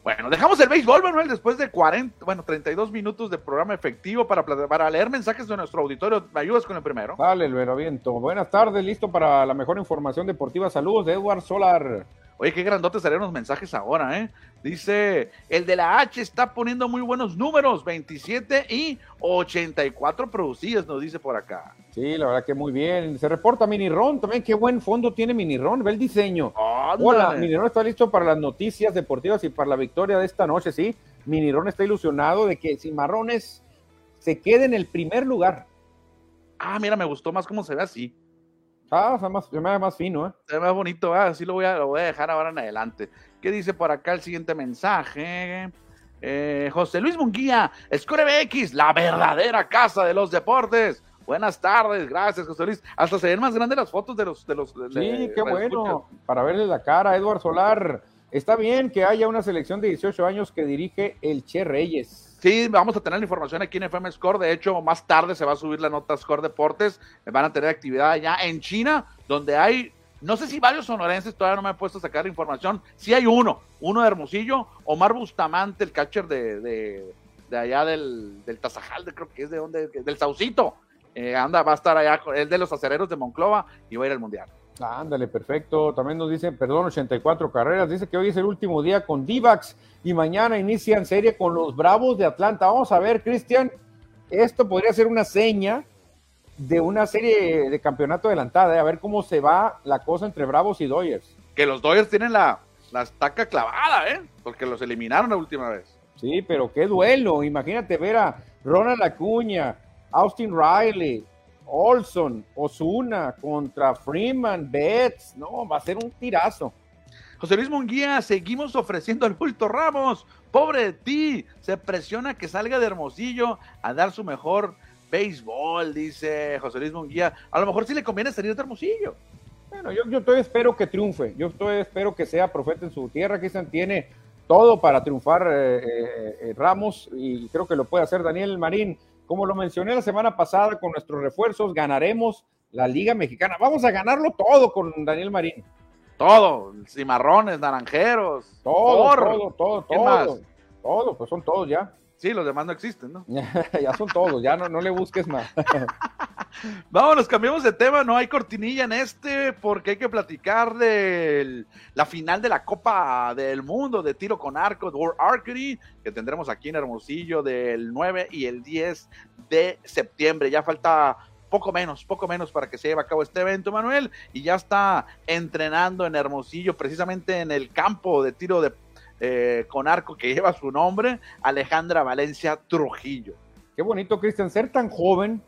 Bueno, dejamos el béisbol, Manuel, después de 40, bueno, 32 minutos de programa efectivo para, para leer mensajes de nuestro auditorio. ¿Me ayudas con el primero? Dale, el Viento. Buenas tardes, listo para la mejor información deportiva. Saludos de Edward Solar. Oye, qué grandotes salieron los mensajes ahora, ¿eh? Dice, el de la H está poniendo muy buenos números, 27 y 84 producidos, nos dice por acá. Sí, la verdad que muy bien. Se reporta Miniron también, qué buen fondo tiene Miniron, ve el diseño. Hola, Miniron está listo para las noticias deportivas y para la victoria de esta noche, ¿sí? Miniron está ilusionado de que Cimarrones se quede en el primer lugar. Ah, mira, me gustó más cómo se ve así. Ah, se, más, se me ve más fino, ¿eh? Se ve más bonito, ah, así lo voy, a, lo voy a dejar ahora en adelante. ¿Qué dice por acá el siguiente mensaje? Eh, José Luis Munguía, Score BX, la verdadera casa de los deportes. Buenas tardes, gracias José Luis. Hasta se ven más grandes las fotos de los... De los sí, qué bueno, para verle la cara Eduardo Solar. Está bien que haya una selección de 18 años que dirige el Che Reyes. Sí, vamos a tener la información aquí en FM Score. De hecho, más tarde se va a subir la nota Score Deportes. Van a tener actividad allá en China, donde hay, no sé si varios sonorenses, todavía no me he puesto a sacar información. Sí hay uno, uno de Hermosillo, Omar Bustamante, el catcher de, de, allá del, del Tazajal, creo que es de donde, del Saucito. Eh, anda, va a estar allá, el de los acereros de Monclova y va a ir al Mundial. Ándale, perfecto. También nos dicen, perdón, 84 carreras. Dice que hoy es el último día con Divax y mañana inician serie con los Bravos de Atlanta. Vamos a ver, Cristian, esto podría ser una seña de una serie de campeonato adelantada, ¿eh? a ver cómo se va la cosa entre Bravos y Dodgers. Que los Dodgers tienen la, la estaca clavada, ¿eh? Porque los eliminaron la última vez. Sí, pero qué duelo. Imagínate ver a Ronald Acuña, Austin Riley, Olson, Osuna contra Freeman, Betts, no, va a ser un tirazo. José Luis Munguía, seguimos ofreciendo al bulto Ramos. Pobre de ti, se presiona que salga de Hermosillo a dar su mejor béisbol, dice José Luis Munguía. A lo mejor sí le conviene salir de Hermosillo. Bueno, yo, yo todavía espero que triunfe. Yo todavía espero que sea profeta en su tierra. Cristian tiene todo para triunfar eh, eh, eh, Ramos y creo que lo puede hacer Daniel Marín. Como lo mencioné la semana pasada, con nuestros refuerzos ganaremos la Liga Mexicana. Vamos a ganarlo todo con Daniel Marín. Todo, cimarrones, naranjeros, todo, todo, todo, todo, todo, pues son todos ya. Sí, los demás no existen, ¿no? ya son todos, ya no, no le busques más. Vámonos, cambiamos de tema, no hay cortinilla en este porque hay que platicar de la final de la Copa del Mundo de tiro con arco, World Archery, que tendremos aquí en Hermosillo del 9 y el 10 de septiembre. Ya falta poco menos, poco menos para que se lleve a cabo este evento, Manuel, y ya está entrenando en Hermosillo, precisamente en el campo de tiro de eh, con arco que lleva su nombre, Alejandra Valencia Trujillo. Qué bonito, Cristian, ser tan joven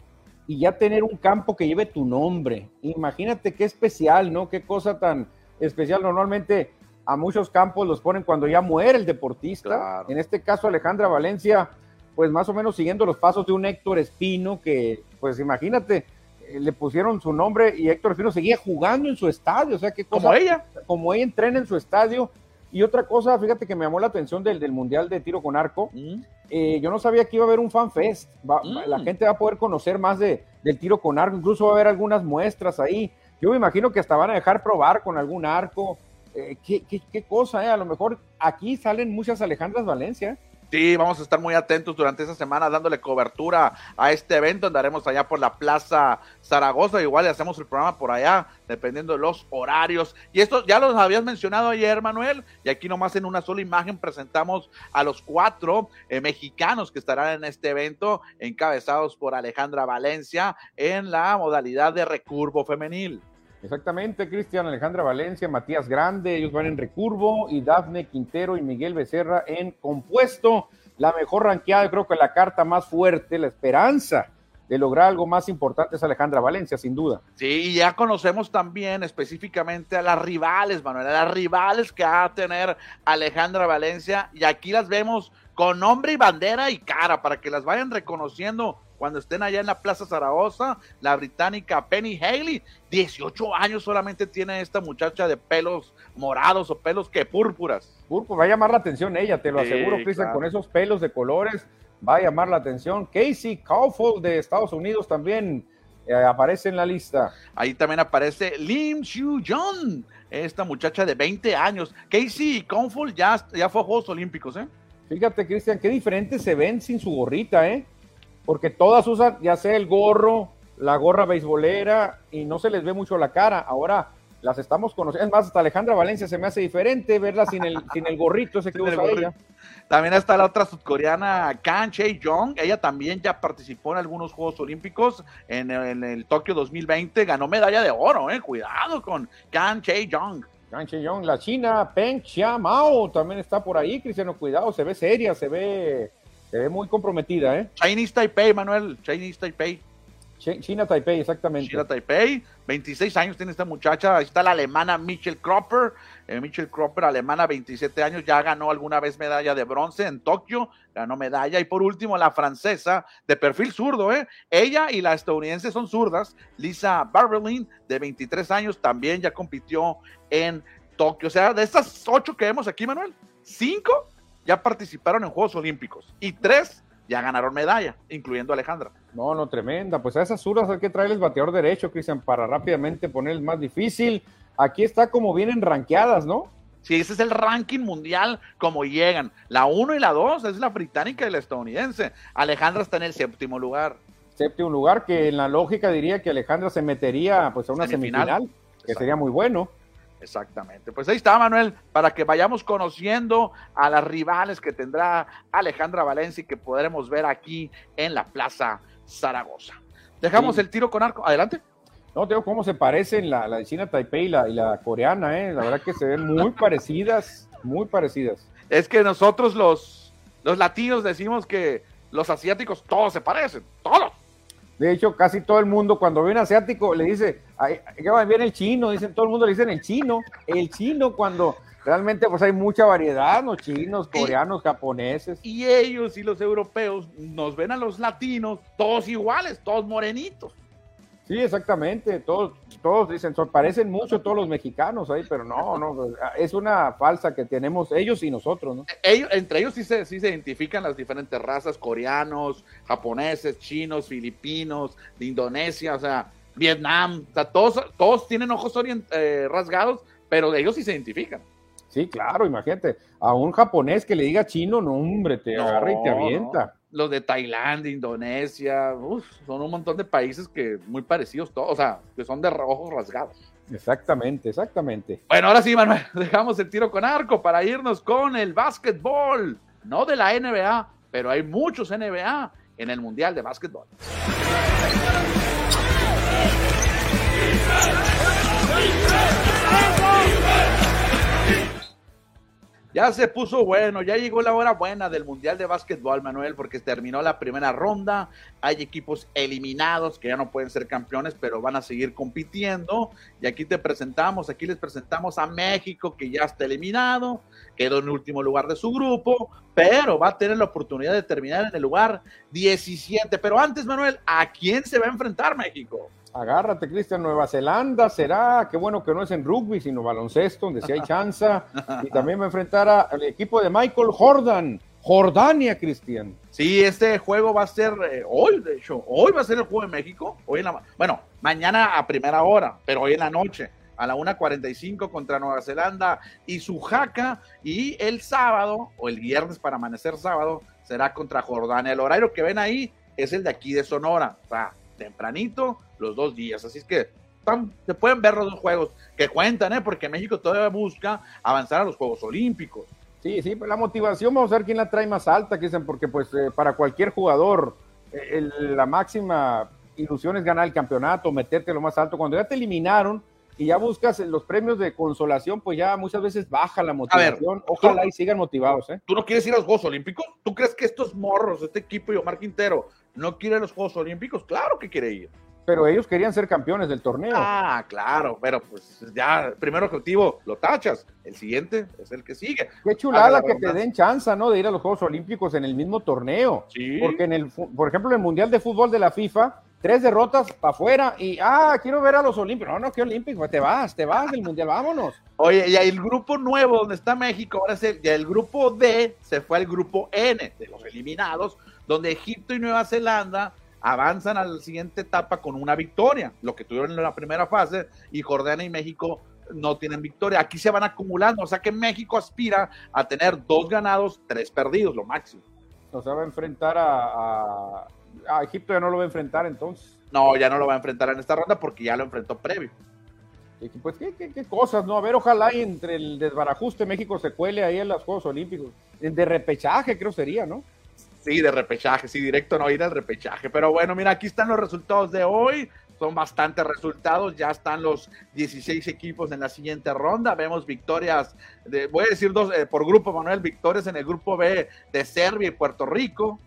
y ya tener un campo que lleve tu nombre. Imagínate qué especial, ¿no? Qué cosa tan especial. Normalmente a muchos campos los ponen cuando ya muere el deportista. En este caso, Alejandra Valencia, pues más o menos siguiendo los pasos de un Héctor Espino, que, pues imagínate, eh, le pusieron su nombre y Héctor Espino seguía jugando en su estadio. O sea, qué cosa. Como ella. Como ella entrena en su estadio y otra cosa, fíjate que me llamó la atención del, del Mundial de Tiro con Arco. Mm. Eh, yo no sabía que iba a haber un fan fest. La mm. gente va a poder conocer más de, del tiro con arco. Incluso va a haber algunas muestras ahí. Yo me imagino que hasta van a dejar probar con algún arco. Eh, ¿qué, qué, qué, cosa, eh? A lo mejor aquí salen muchas Alejandras Valencia. Sí, vamos a estar muy atentos durante esa semana dándole cobertura a este evento. Andaremos allá por la Plaza Zaragoza, igual le hacemos el programa por allá, dependiendo de los horarios. Y esto ya los habías mencionado ayer, Manuel, y aquí nomás en una sola imagen presentamos a los cuatro eh, mexicanos que estarán en este evento, encabezados por Alejandra Valencia en la modalidad de recurvo femenil. Exactamente, Cristian Alejandra Valencia, Matías Grande, ellos van en recurvo y Dafne Quintero y Miguel Becerra en compuesto. La mejor ranqueada, creo que la carta más fuerte, la esperanza de lograr algo más importante es Alejandra Valencia, sin duda. Sí, y ya conocemos también específicamente a las rivales, Manuel, a las rivales que va a tener Alejandra Valencia, y aquí las vemos con nombre y bandera y cara para que las vayan reconociendo cuando estén allá en la Plaza Zaragoza, la británica Penny Haley, 18 años solamente tiene esta muchacha de pelos morados o pelos que púrpuras. Púrpura, va a llamar la atención ella, te lo aseguro, Cristian, con esos pelos de colores, va a llamar la atención. Casey Caulfield de Estados Unidos también eh, aparece en la lista. Ahí también aparece Lim Xiu Jong, esta muchacha de 20 años. Casey Caulfield ya, ya fue a Juegos Olímpicos, ¿eh? Fíjate, Cristian, qué diferentes se ven sin su gorrita, ¿eh? Porque todas usan ya sea el gorro, la gorra beisbolera y no se les ve mucho la cara. Ahora las estamos conociendo. Es más, hasta Alejandra Valencia se me hace diferente verla sin el, sin el gorrito ese que usa ella. También está la otra sudcoreana, Kan Chae-jong. Ella también ya participó en algunos Juegos Olímpicos en, el Tokio 2020. Ganó medalla de oro, eh. Cuidado con Kan Chae-jong. Kan Chae-jong, la china Peng Mao también está por ahí, Cristiano. Cuidado, se ve seria, se ve se ve muy comprometida, ¿eh? Chinese Taipei, Manuel. Chinese Taipei. China Taipei, exactamente. China Taipei, 26 años tiene esta muchacha. Ahí está la alemana Michelle Cropper. Eh, Michelle Cropper, alemana, 27 años, ya ganó alguna vez medalla de bronce en Tokio, ganó medalla. Y por último, la francesa, de perfil zurdo, ¿eh? Ella y la estadounidense son zurdas. Lisa Barberlin, de 23 años, también ya compitió en Tokio. O sea, de estas ocho que vemos aquí, Manuel, cinco ya participaron en Juegos Olímpicos y tres ya ganaron medalla, incluyendo Alejandra. No, no, tremenda. Pues a esas suras hay que traerles bateador derecho, Cristian, para rápidamente poner más difícil. Aquí está como vienen ranqueadas, ¿no? Sí, ese es el ranking mundial, como llegan. La 1 y la 2 es la británica y la estadounidense. Alejandra está en el séptimo lugar. Séptimo lugar, que en la lógica diría que Alejandra se metería pues a una semifinal que sería muy bueno. Exactamente. Pues ahí está, Manuel, para que vayamos conociendo a las rivales que tendrá Alejandra Valencia y que podremos ver aquí en la Plaza Zaragoza. Dejamos el tiro con arco. Adelante. No, tengo cómo se parecen la, la China Taipei y la, y la coreana, ¿eh? La verdad que se ven muy parecidas, muy parecidas. Es que nosotros los, los latinos decimos que los asiáticos todos se parecen, todos. De hecho, casi todo el mundo cuando ve un asiático le dice, que va bien el chino, dicen, todo el mundo le dicen el chino, el chino cuando realmente pues hay mucha variedad, los chinos, coreanos, japoneses. Y ellos y los europeos nos ven a los latinos todos iguales, todos morenitos. Sí, exactamente. Todos, todos dicen, parecen mucho todos los mexicanos ahí, pero no, no, es una falsa que tenemos ellos y nosotros, ¿no? Ellos, entre ellos sí se, sí se identifican las diferentes razas, coreanos, japoneses, chinos, filipinos, de Indonesia, o sea, Vietnam, o sea, todos, todos tienen ojos eh, rasgados, pero ellos sí se identifican. Sí, claro, imagínate, a un japonés que le diga chino, no, hombre, te agarra y te avienta los de Tailandia, Indonesia, son un montón de países que muy parecidos todos, o sea, que son de ojos rasgados. Exactamente, exactamente. Bueno, ahora sí, Manuel, dejamos el tiro con arco para irnos con el básquetbol, no de la NBA, pero hay muchos NBA en el Mundial de Básquetbol. Ya se puso bueno, ya llegó la hora buena del Mundial de Básquetbol, Manuel, porque terminó la primera ronda. Hay equipos eliminados que ya no pueden ser campeones, pero van a seguir compitiendo. Y aquí te presentamos, aquí les presentamos a México, que ya está eliminado, quedó en último lugar de su grupo, pero va a tener la oportunidad de terminar en el lugar 17. Pero antes, Manuel, ¿a quién se va a enfrentar México? Agárrate, Cristian, Nueva Zelanda será, qué bueno que no es en rugby, sino baloncesto, donde sí hay chance. y también va a enfrentar al equipo de Michael Jordan, Jordania, Cristian. Sí, este juego va a ser eh, hoy, de hecho, hoy va a ser el juego de México, hoy en la, bueno, mañana a primera hora, pero hoy en la noche, a la 1.45 contra Nueva Zelanda y su jaca, y el sábado, o el viernes para amanecer sábado, será contra Jordania. El horario que ven ahí es el de aquí de Sonora, o sea, tempranito, los dos días. Así es que se pueden ver los dos juegos que cuentan, ¿eh? porque México todavía busca avanzar a los Juegos Olímpicos. Sí, sí, la motivación, vamos a ver quién la trae más alta, dicen, porque pues eh, para cualquier jugador eh, la máxima ilusión es ganar el campeonato, meterte lo más alto. Cuando ya te eliminaron y ya buscas los premios de consolación, pues ya muchas veces baja la motivación. Ojalá y sigan motivados. ¿eh? ¿Tú no quieres ir a los Juegos Olímpicos? ¿Tú crees que estos morros, este equipo y Omar Quintero, no quiere los Juegos Olímpicos? Claro que quiere ir pero ellos querían ser campeones del torneo. Ah, claro, pero pues ya, primer objetivo, lo tachas, el siguiente es el que sigue. Qué chulada que te den chance, ¿no? De ir a los Juegos Olímpicos en el mismo torneo. Sí. Porque en el, por ejemplo, en el Mundial de Fútbol de la FIFA, tres derrotas para afuera y, ah, quiero ver a los Olímpicos. No, no, qué Olímpicos, te vas, te vas del Mundial, vámonos. Oye, y el grupo nuevo donde está México, ahora es el, el grupo D se fue al grupo N de los eliminados, donde Egipto y Nueva Zelanda avanzan a la siguiente etapa con una victoria, lo que tuvieron en la primera fase, y Jordania y México no tienen victoria. Aquí se van acumulando, o sea que México aspira a tener dos ganados, tres perdidos, lo máximo. O sea, va a enfrentar a, a, Egipto, ya no lo va a enfrentar entonces. No, ya no lo va a enfrentar en esta ronda porque ya lo enfrentó previo. Pues qué, qué, cosas, ¿no? A ver, ojalá entre el desbarajuste México se cuele ahí en los Juegos Olímpicos. De repechaje creo sería, ¿no? Sí, de repechaje, sí, directo no ir al repechaje. Pero bueno, mira, aquí están los resultados de hoy. Son bastantes resultados. Ya están los 16 equipos en la siguiente ronda. Vemos victorias, de, voy a decir dos eh, por grupo, Manuel, victorias en el grupo B de Serbia y Puerto Rico.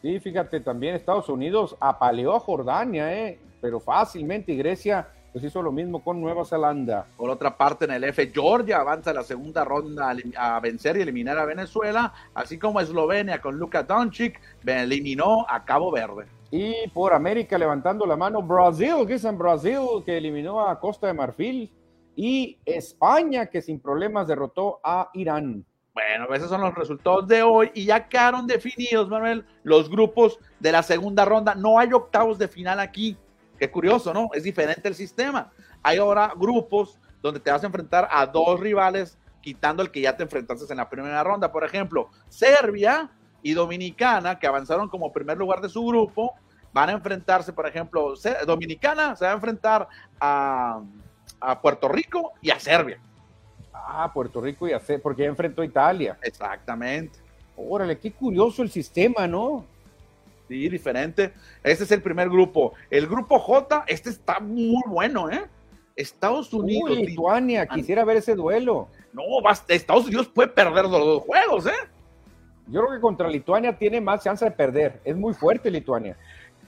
Sí, fíjate, también Estados Unidos apaleó a Jordania, ¿eh? pero fácilmente. Y Grecia pues hizo lo mismo con Nueva Zelanda. Por otra parte, en el F, Georgia avanza a la segunda ronda a vencer y eliminar a Venezuela, así como Eslovenia con Luka Doncic eliminó a Cabo Verde. Y por América levantando la mano Brasil, que es en Brasil, que eliminó a Costa de Marfil, y España, que sin problemas derrotó a Irán. Bueno, esos son los resultados de hoy y ya quedaron definidos, Manuel, los grupos de la segunda ronda. No hay octavos de final aquí. Qué curioso, ¿no? Es diferente el sistema. Hay ahora grupos donde te vas a enfrentar a dos rivales, quitando el que ya te enfrentaste en la primera ronda. Por ejemplo, Serbia y Dominicana, que avanzaron como primer lugar de su grupo, van a enfrentarse, por ejemplo, Dominicana se va a enfrentar a, Puerto Rico y a Serbia. Ah, Puerto Rico y a Serbia, porque ya enfrentó a Italia. Exactamente. Órale, qué curioso el sistema, ¿no? Sí, diferente. Este es el primer grupo. El grupo J, este está muy bueno, ¿eh? Estados Unidos. Uy, Lituania, quisiera ver ese duelo. No, Estados Unidos puede perder los dos juegos, ¿eh? Yo creo que contra Lituania tiene más chance de perder. Es muy fuerte Lituania.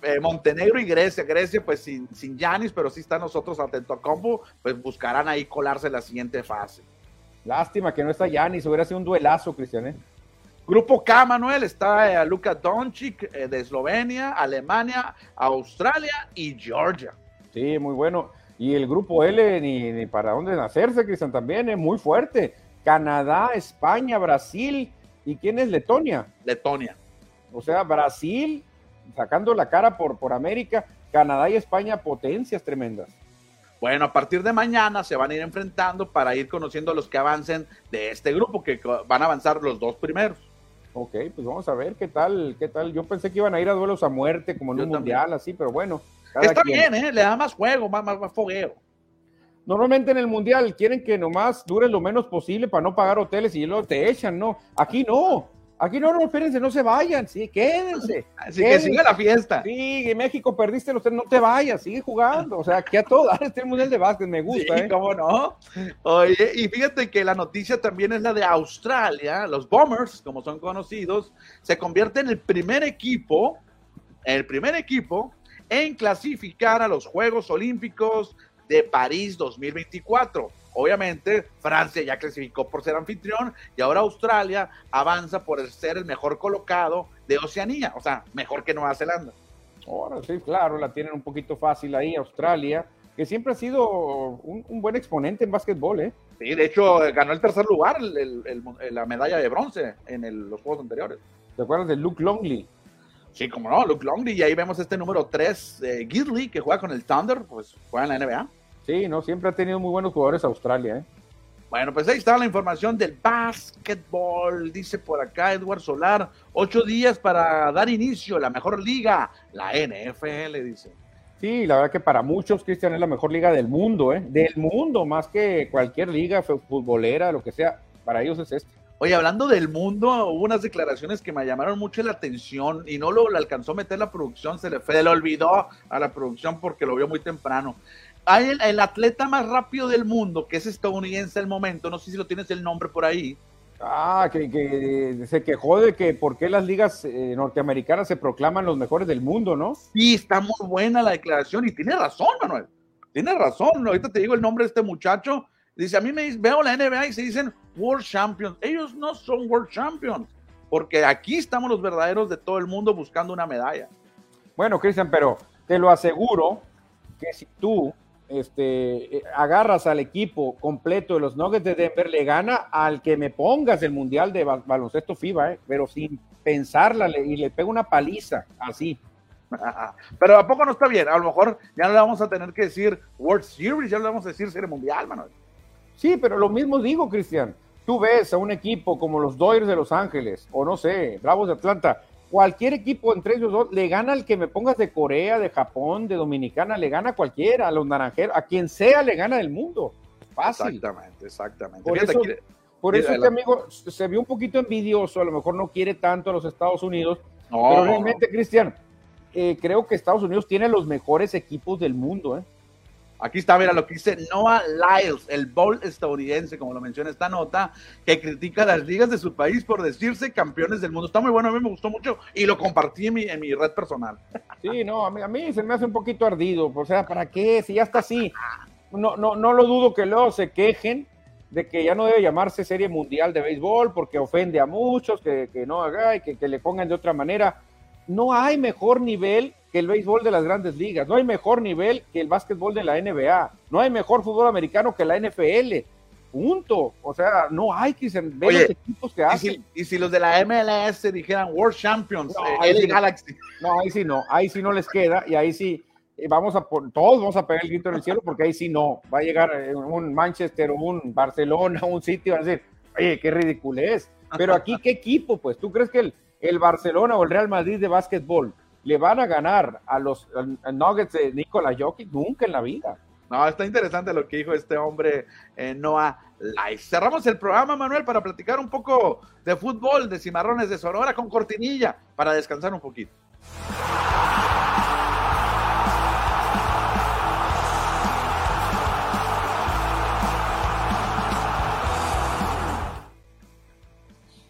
Eh, Montenegro y Grecia. Grecia, pues sin, sin Yanis, pero sí están nosotros atento a combo, pues buscarán ahí colarse en la siguiente fase. Lástima que no está Yanis, hubiera sido un duelazo, Cristian, ¿eh? Grupo K, Manuel, está eh, Luka Doncic eh, de Eslovenia, Alemania, Australia y Georgia. Sí, muy bueno. Y el grupo L, ni, para dónde nacerse, Cristian, también es muy fuerte. Canadá, España, Brasil. ¿Y quién es Letonia? Letonia. O sea, Brasil sacando la cara por, por América, Canadá y España potencias tremendas. Bueno, a partir de mañana se van a ir enfrentando para ir conociendo a los que avancen de este grupo, que van a avanzar los dos primeros. Ok, pues vamos a ver qué tal, qué tal. Yo pensé que iban a ir a duelos a muerte, como en un mundial, así, pero bueno. Está bien, ¿eh? Le da más juego, más, más, más fogueo. Normalmente en el mundial quieren que nomás dure lo menos posible para no pagar hoteles y luego te echan, ¿no? Aquí no. Aquí no, no, espérense, no se vayan, sí, quédense. Así que siga la fiesta. Sí, en México perdiste, usted no te vayas, sigue jugando. O sea, aquí a todo dar este mundial de básquet, me gusta. Sí, ¿eh? cómo no. Oye, y fíjate que la noticia también es la de Australia, los Bombers, como son conocidos, se convierte en el primer equipo, el primer equipo en clasificar a los Juegos Olímpicos de París 2024 Obviamente, Francia ya clasificó por ser anfitrión y ahora Australia avanza por ser el mejor colocado de Oceanía, o sea, mejor que Nueva Zelanda. Ahora sí, claro, la tienen un poquito fácil ahí, Australia, que siempre ha sido un, buen exponente en básquetbol, ¿eh? Sí, de hecho, ganó el tercer lugar, la medalla de bronce en los juegos anteriores. ¿Te acuerdas de Luke Longley? Sí, como no, Luke Longley, y ahí vemos este número 3, eh, Gidley, que juega con el Thunder, pues juega en la NBA. Sí, no, siempre ha tenido muy buenos jugadores Australia, ¿eh? Bueno, pues ahí está la información del básquetbol, dice por acá Edward Solar, ocho días para dar inicio a la mejor liga, la NFL, dice. Sí, la verdad que para muchos, Cristian, es la mejor liga del mundo, ¿eh? Del mundo, más que cualquier liga futbolera, lo que sea, para ellos es este. Oye, hablando del mundo, hubo unas declaraciones que me llamaron mucho la atención y no lo, alcanzó a meter la producción, se le, fue, se le olvidó a la producción porque lo vio muy temprano. Hay el, atleta más rápido del mundo, que es estadounidense al momento, no sé si lo tienes el nombre por ahí. Ah, que, se quejó de que por qué las ligas eh, norteamericanas se proclaman los mejores del mundo, ¿no? Sí, está muy buena la declaración y tiene razón, Manuel. Tiene razón. Ahorita te digo el nombre de este muchacho. Dice, a mí me veo la NBA y se dicen World Champions. Ellos no son World Champions, porque aquí estamos los verdaderos de todo el mundo buscando una medalla. Bueno, Cristian, pero te lo aseguro que si tú este, eh, agarras al equipo completo de los Nuggets de Denver, le gana al que me pongas el Mundial de Baloncesto FIBA, eh, pero sin pensarla y le pega una paliza, así. Pero ¿a poco no está bien? A lo mejor ya no le vamos a tener que decir World Series, ya le vamos a decir Serie Mundial, Manuel. Sí, pero lo mismo digo, Cristian. Tú ves a un equipo como los Dodgers de Los Ángeles, o no sé, Bravos de Atlanta, cualquier equipo entre ellos dos le gana al que me pongas de Corea, de Japón, de Dominicana, le gana a cualquiera, a los naranjeros, a quien sea le gana el mundo. Fácil. Exactamente, exactamente. Por eso, por eso este amigo se vio un poquito envidioso, a lo mejor no quiere tanto a los Estados Unidos, pero realmente, Cristian, eh, creo que Estados Unidos tiene los mejores equipos del mundo. ¿eh? Aquí está, mira lo que dice Noah Lyles, el bowl estadounidense, como lo menciona esta nota, que critica las ligas de su país por decirse campeones del mundo. Está muy bueno, a mí me gustó mucho y lo compartí en mi, en mi red personal. Sí, no, a mí, a mí se me hace un poquito ardido. O sea, ¿para qué? Si ya está así. No, no, no lo dudo que luego se quejen de que ya no debe llamarse Serie Mundial de Béisbol porque ofende a muchos, que, que no haga y que, que le pongan de otra manera. No hay mejor nivel que el béisbol de las grandes ligas, no hay mejor nivel que el básquetbol de la NBA, no hay mejor fútbol americano que la NFL. Punto. O sea, no hay que ver los equipos que hacen. Y si, los de la MLS dijeran World Champions, no, eh, ahí sí, Galaxy. No, ahí sí no, ahí sí no les queda y ahí sí eh, vamos a todos vamos a pegar el grito en el cielo porque ahí sí no. Va a llegar eh, un Manchester o un Barcelona, un sitio, a decir, oye, qué ridículo es. Pero aquí, ¿qué equipo? Pues tú crees que el, el Barcelona o el Real Madrid de básquetbol le van a ganar a los Nuggets de Nikola Jokic nunca en la vida. No, está interesante lo que dijo este hombre eh, Noah Life. Cerramos el programa, Manuel, para platicar un poco de fútbol, de cimarrones de Sonora con cortinilla, para descansar un poquito.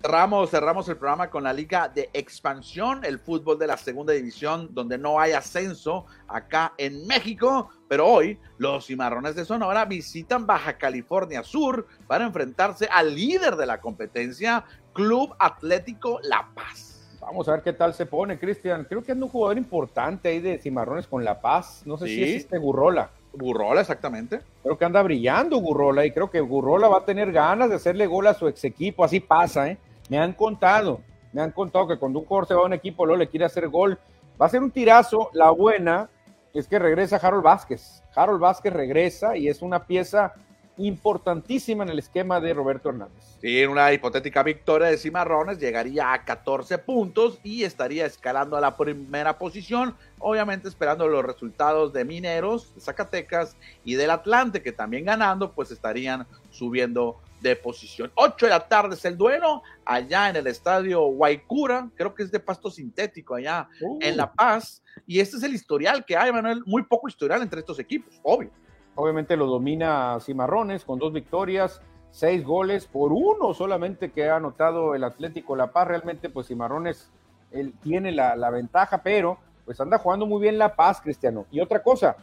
Cerramos, cerramos el programa con la liga de expansión, el fútbol de la segunda división, donde no hay ascenso acá en México. Pero hoy los cimarrones de Sonora visitan Baja California Sur para enfrentarse al líder de la competencia, Club Atlético La Paz. Vamos a ver qué tal se pone, Cristian. Creo que es un jugador importante ahí de cimarrones con La Paz. No sé si es este Gurrola. Gurrola, exactamente. Creo que anda brillando Gurrola y creo que Gurrola va a tener ganas de hacerle gol a su ex equipo. Así pasa, ¿eh? Me han contado, me han contado que cuando un jugador se va a un equipo, luego le quiere hacer gol. Va a ser un tirazo. La buena es que regresa Harold Vázquez. Harold Vázquez regresa y es una pieza importantísima en el esquema de Roberto Hernández. Sí, una hipotética victoria de Cimarrones llegaría a 14 puntos y estaría escalando a la primera posición, obviamente esperando los resultados de Mineros, de Zacatecas y del Atlante, que también ganando, pues estarían subiendo de posición. 8 de la tarde es el duelo allá en el estadio Guaycura, creo que es de pasto sintético allá uh. en La Paz. Y este es el historial que hay, Manuel, muy poco historial entre estos equipos, obvio. Obviamente lo domina Cimarrones con dos victorias, seis goles por uno solamente que ha anotado el Atlético La Paz. Realmente, pues Cimarrones él tiene la, ventaja, pero pues anda jugando muy bien La Paz, Cristiano. Y otra cosa,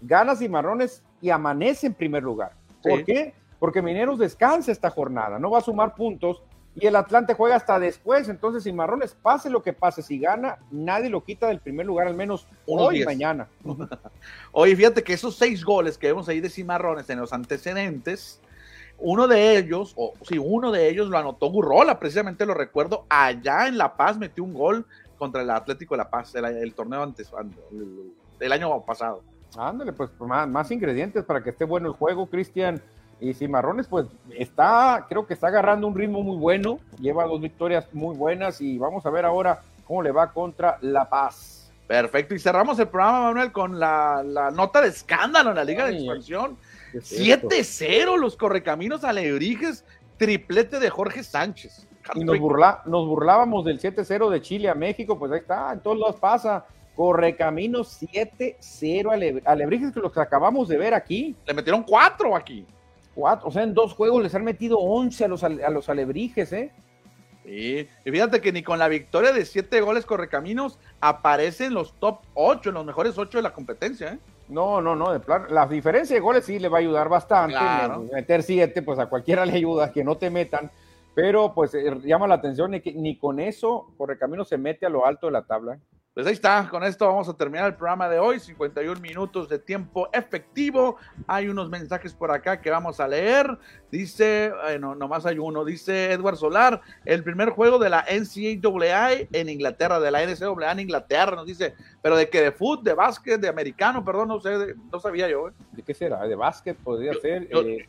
gana Cimarrones y amanece en primer lugar. ¿Por qué? Porque Mineros descansa esta jornada, no va a sumar puntos y el Atlante juega hasta después. Entonces, si Marrones pase lo que pase, si gana, nadie lo quita del primer lugar, al menos hoy y mañana. Oye, fíjate que esos seis goles que vemos ahí de Cimarrones en los antecedentes, uno de ellos, o sí, uno de ellos lo anotó Gurrola, precisamente lo recuerdo, allá en La Paz metió un gol contra el Atlético de La Paz, el, torneo antes, el, año pasado. Ándale, pues más, más ingredientes para que esté bueno el juego, Cristian. Y Cimarrones, pues está, creo que está agarrando un ritmo muy bueno, lleva dos victorias muy buenas y vamos a ver ahora cómo le va contra La Paz. Perfecto, y cerramos el programa, Manuel, con la, nota de escándalo en la Liga de Expansión. 7-0 los correcaminos alebrijes, triplete de Jorge Sánchez. Y nos, burla, nos burlábamos del 7-0 de Chile a México, pues ahí está, en todos lados pasa. Correcaminos 7-0 Alebrijes, que los acabamos de ver aquí. Le metieron 4 aquí. Cuatro, o sea, en dos juegos les han metido 11 a los, a los alebrijes, ¿eh? Sí, y fíjate que ni con la victoria de siete goles correcaminos aparecen los top 8, los mejores 8 de la competencia, ¿eh? No, no, no, de plan, la diferencia de goles sí le va a ayudar bastante. Meter siete, pues a cualquiera le ayuda, que no te metan. Pero pues eh, llama la atención que ni con eso Correcamino se mete a lo alto de la tabla. Pues ahí está, con esto vamos a terminar el programa de hoy, 51 minutos de tiempo efectivo. Hay unos mensajes por acá que vamos a leer. Dice, bueno, nomás hay uno, dice Edward Solar, el primer juego de la NCAA en Inglaterra, de la NCAA en Inglaterra, nos dice, pero de que de fútbol, de básquet, de americano, perdón, no sé, no sabía yo. ¿eh? ¿De qué será? ¿De básquet podría ser? Yo, eh,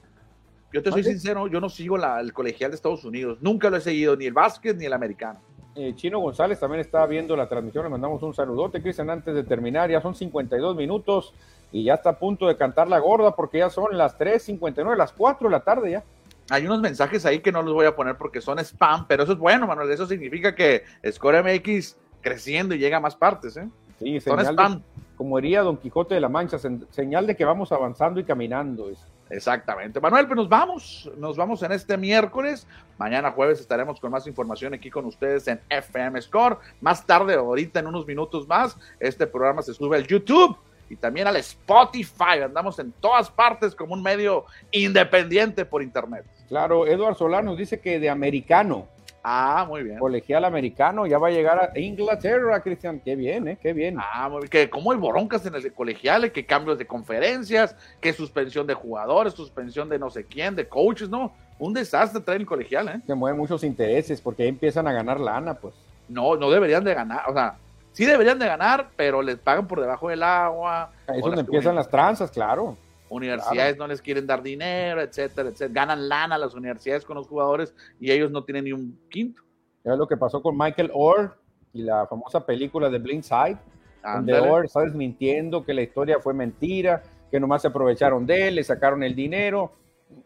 te soy sincero, yo no sigo el colegial de Estados Unidos, nunca lo he seguido, ni el básquet ni el americano. Eh, Chino González también está viendo la transmisión, le mandamos un saludote, Cristian, antes de terminar, ya son 52 minutos y ya está a punto de cantar la gorda porque ya son las 3.59, las 4 de la tarde ya. Hay unos mensajes ahí que no los voy a poner porque son spam, pero eso es bueno, Manuel, eso significa que Score MX creciendo y llega a más partes, ¿eh? Sí, son spam. como diría Don Quijote de la Mancha, señal de que vamos avanzando y caminando. Es. Exactamente. Manuel, pues nos vamos, nos vamos en este miércoles. Mañana jueves estaremos con más información aquí con ustedes en FM Score. Más tarde, ahorita en unos minutos más, este programa se sube al YouTube y también al Spotify. Andamos en todas partes como un medio independiente por internet. Claro, Eduardo Solano dice que de americano. Ah, muy bien. Colegial americano, ya va a llegar a Inglaterra, Cristian. Qué bien, ¿eh? Qué bien. Ah, muy bien. Que como hay broncas en el colegial, que cambios de conferencias, que suspensión de jugadores, suspensión de no sé quién, de coaches, ¿no? Un desastre trae el colegial, ¿eh? Se mueven muchos intereses porque ahí empiezan a ganar lana, pues. No, no deberían de ganar, o sea, sí deberían de ganar, pero les pagan por debajo del agua. Ahí es donde empiezan las tranzas, claro universidades no les quieren dar dinero, etcétera, etcétera. Ganan lana las universidades con los jugadores y ellos no tienen ni un quinto. Es lo que pasó con Michael Orr y la famosa película de Blindside, donde Orr está desmintiendo que la historia fue mentira, que nomás se aprovecharon de él, le sacaron el dinero.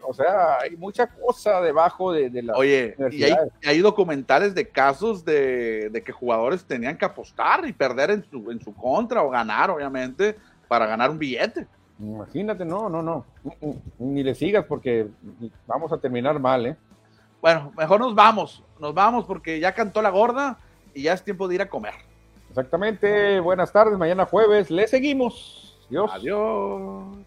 O sea, hay mucha cosa debajo de, la Oye, y hay, documentales de casos de, de, que jugadores tenían que apostar y perder en su, en su contra o ganar, obviamente, para ganar un billete. Imagínate, no, no, no. Ni le sigas porque vamos a terminar mal, ¿eh? Bueno, mejor nos vamos. Nos vamos porque ya cantó la gorda y ya es tiempo de ir a comer. Exactamente. Buenas tardes. Mañana jueves. Le seguimos. Adiós. Adiós.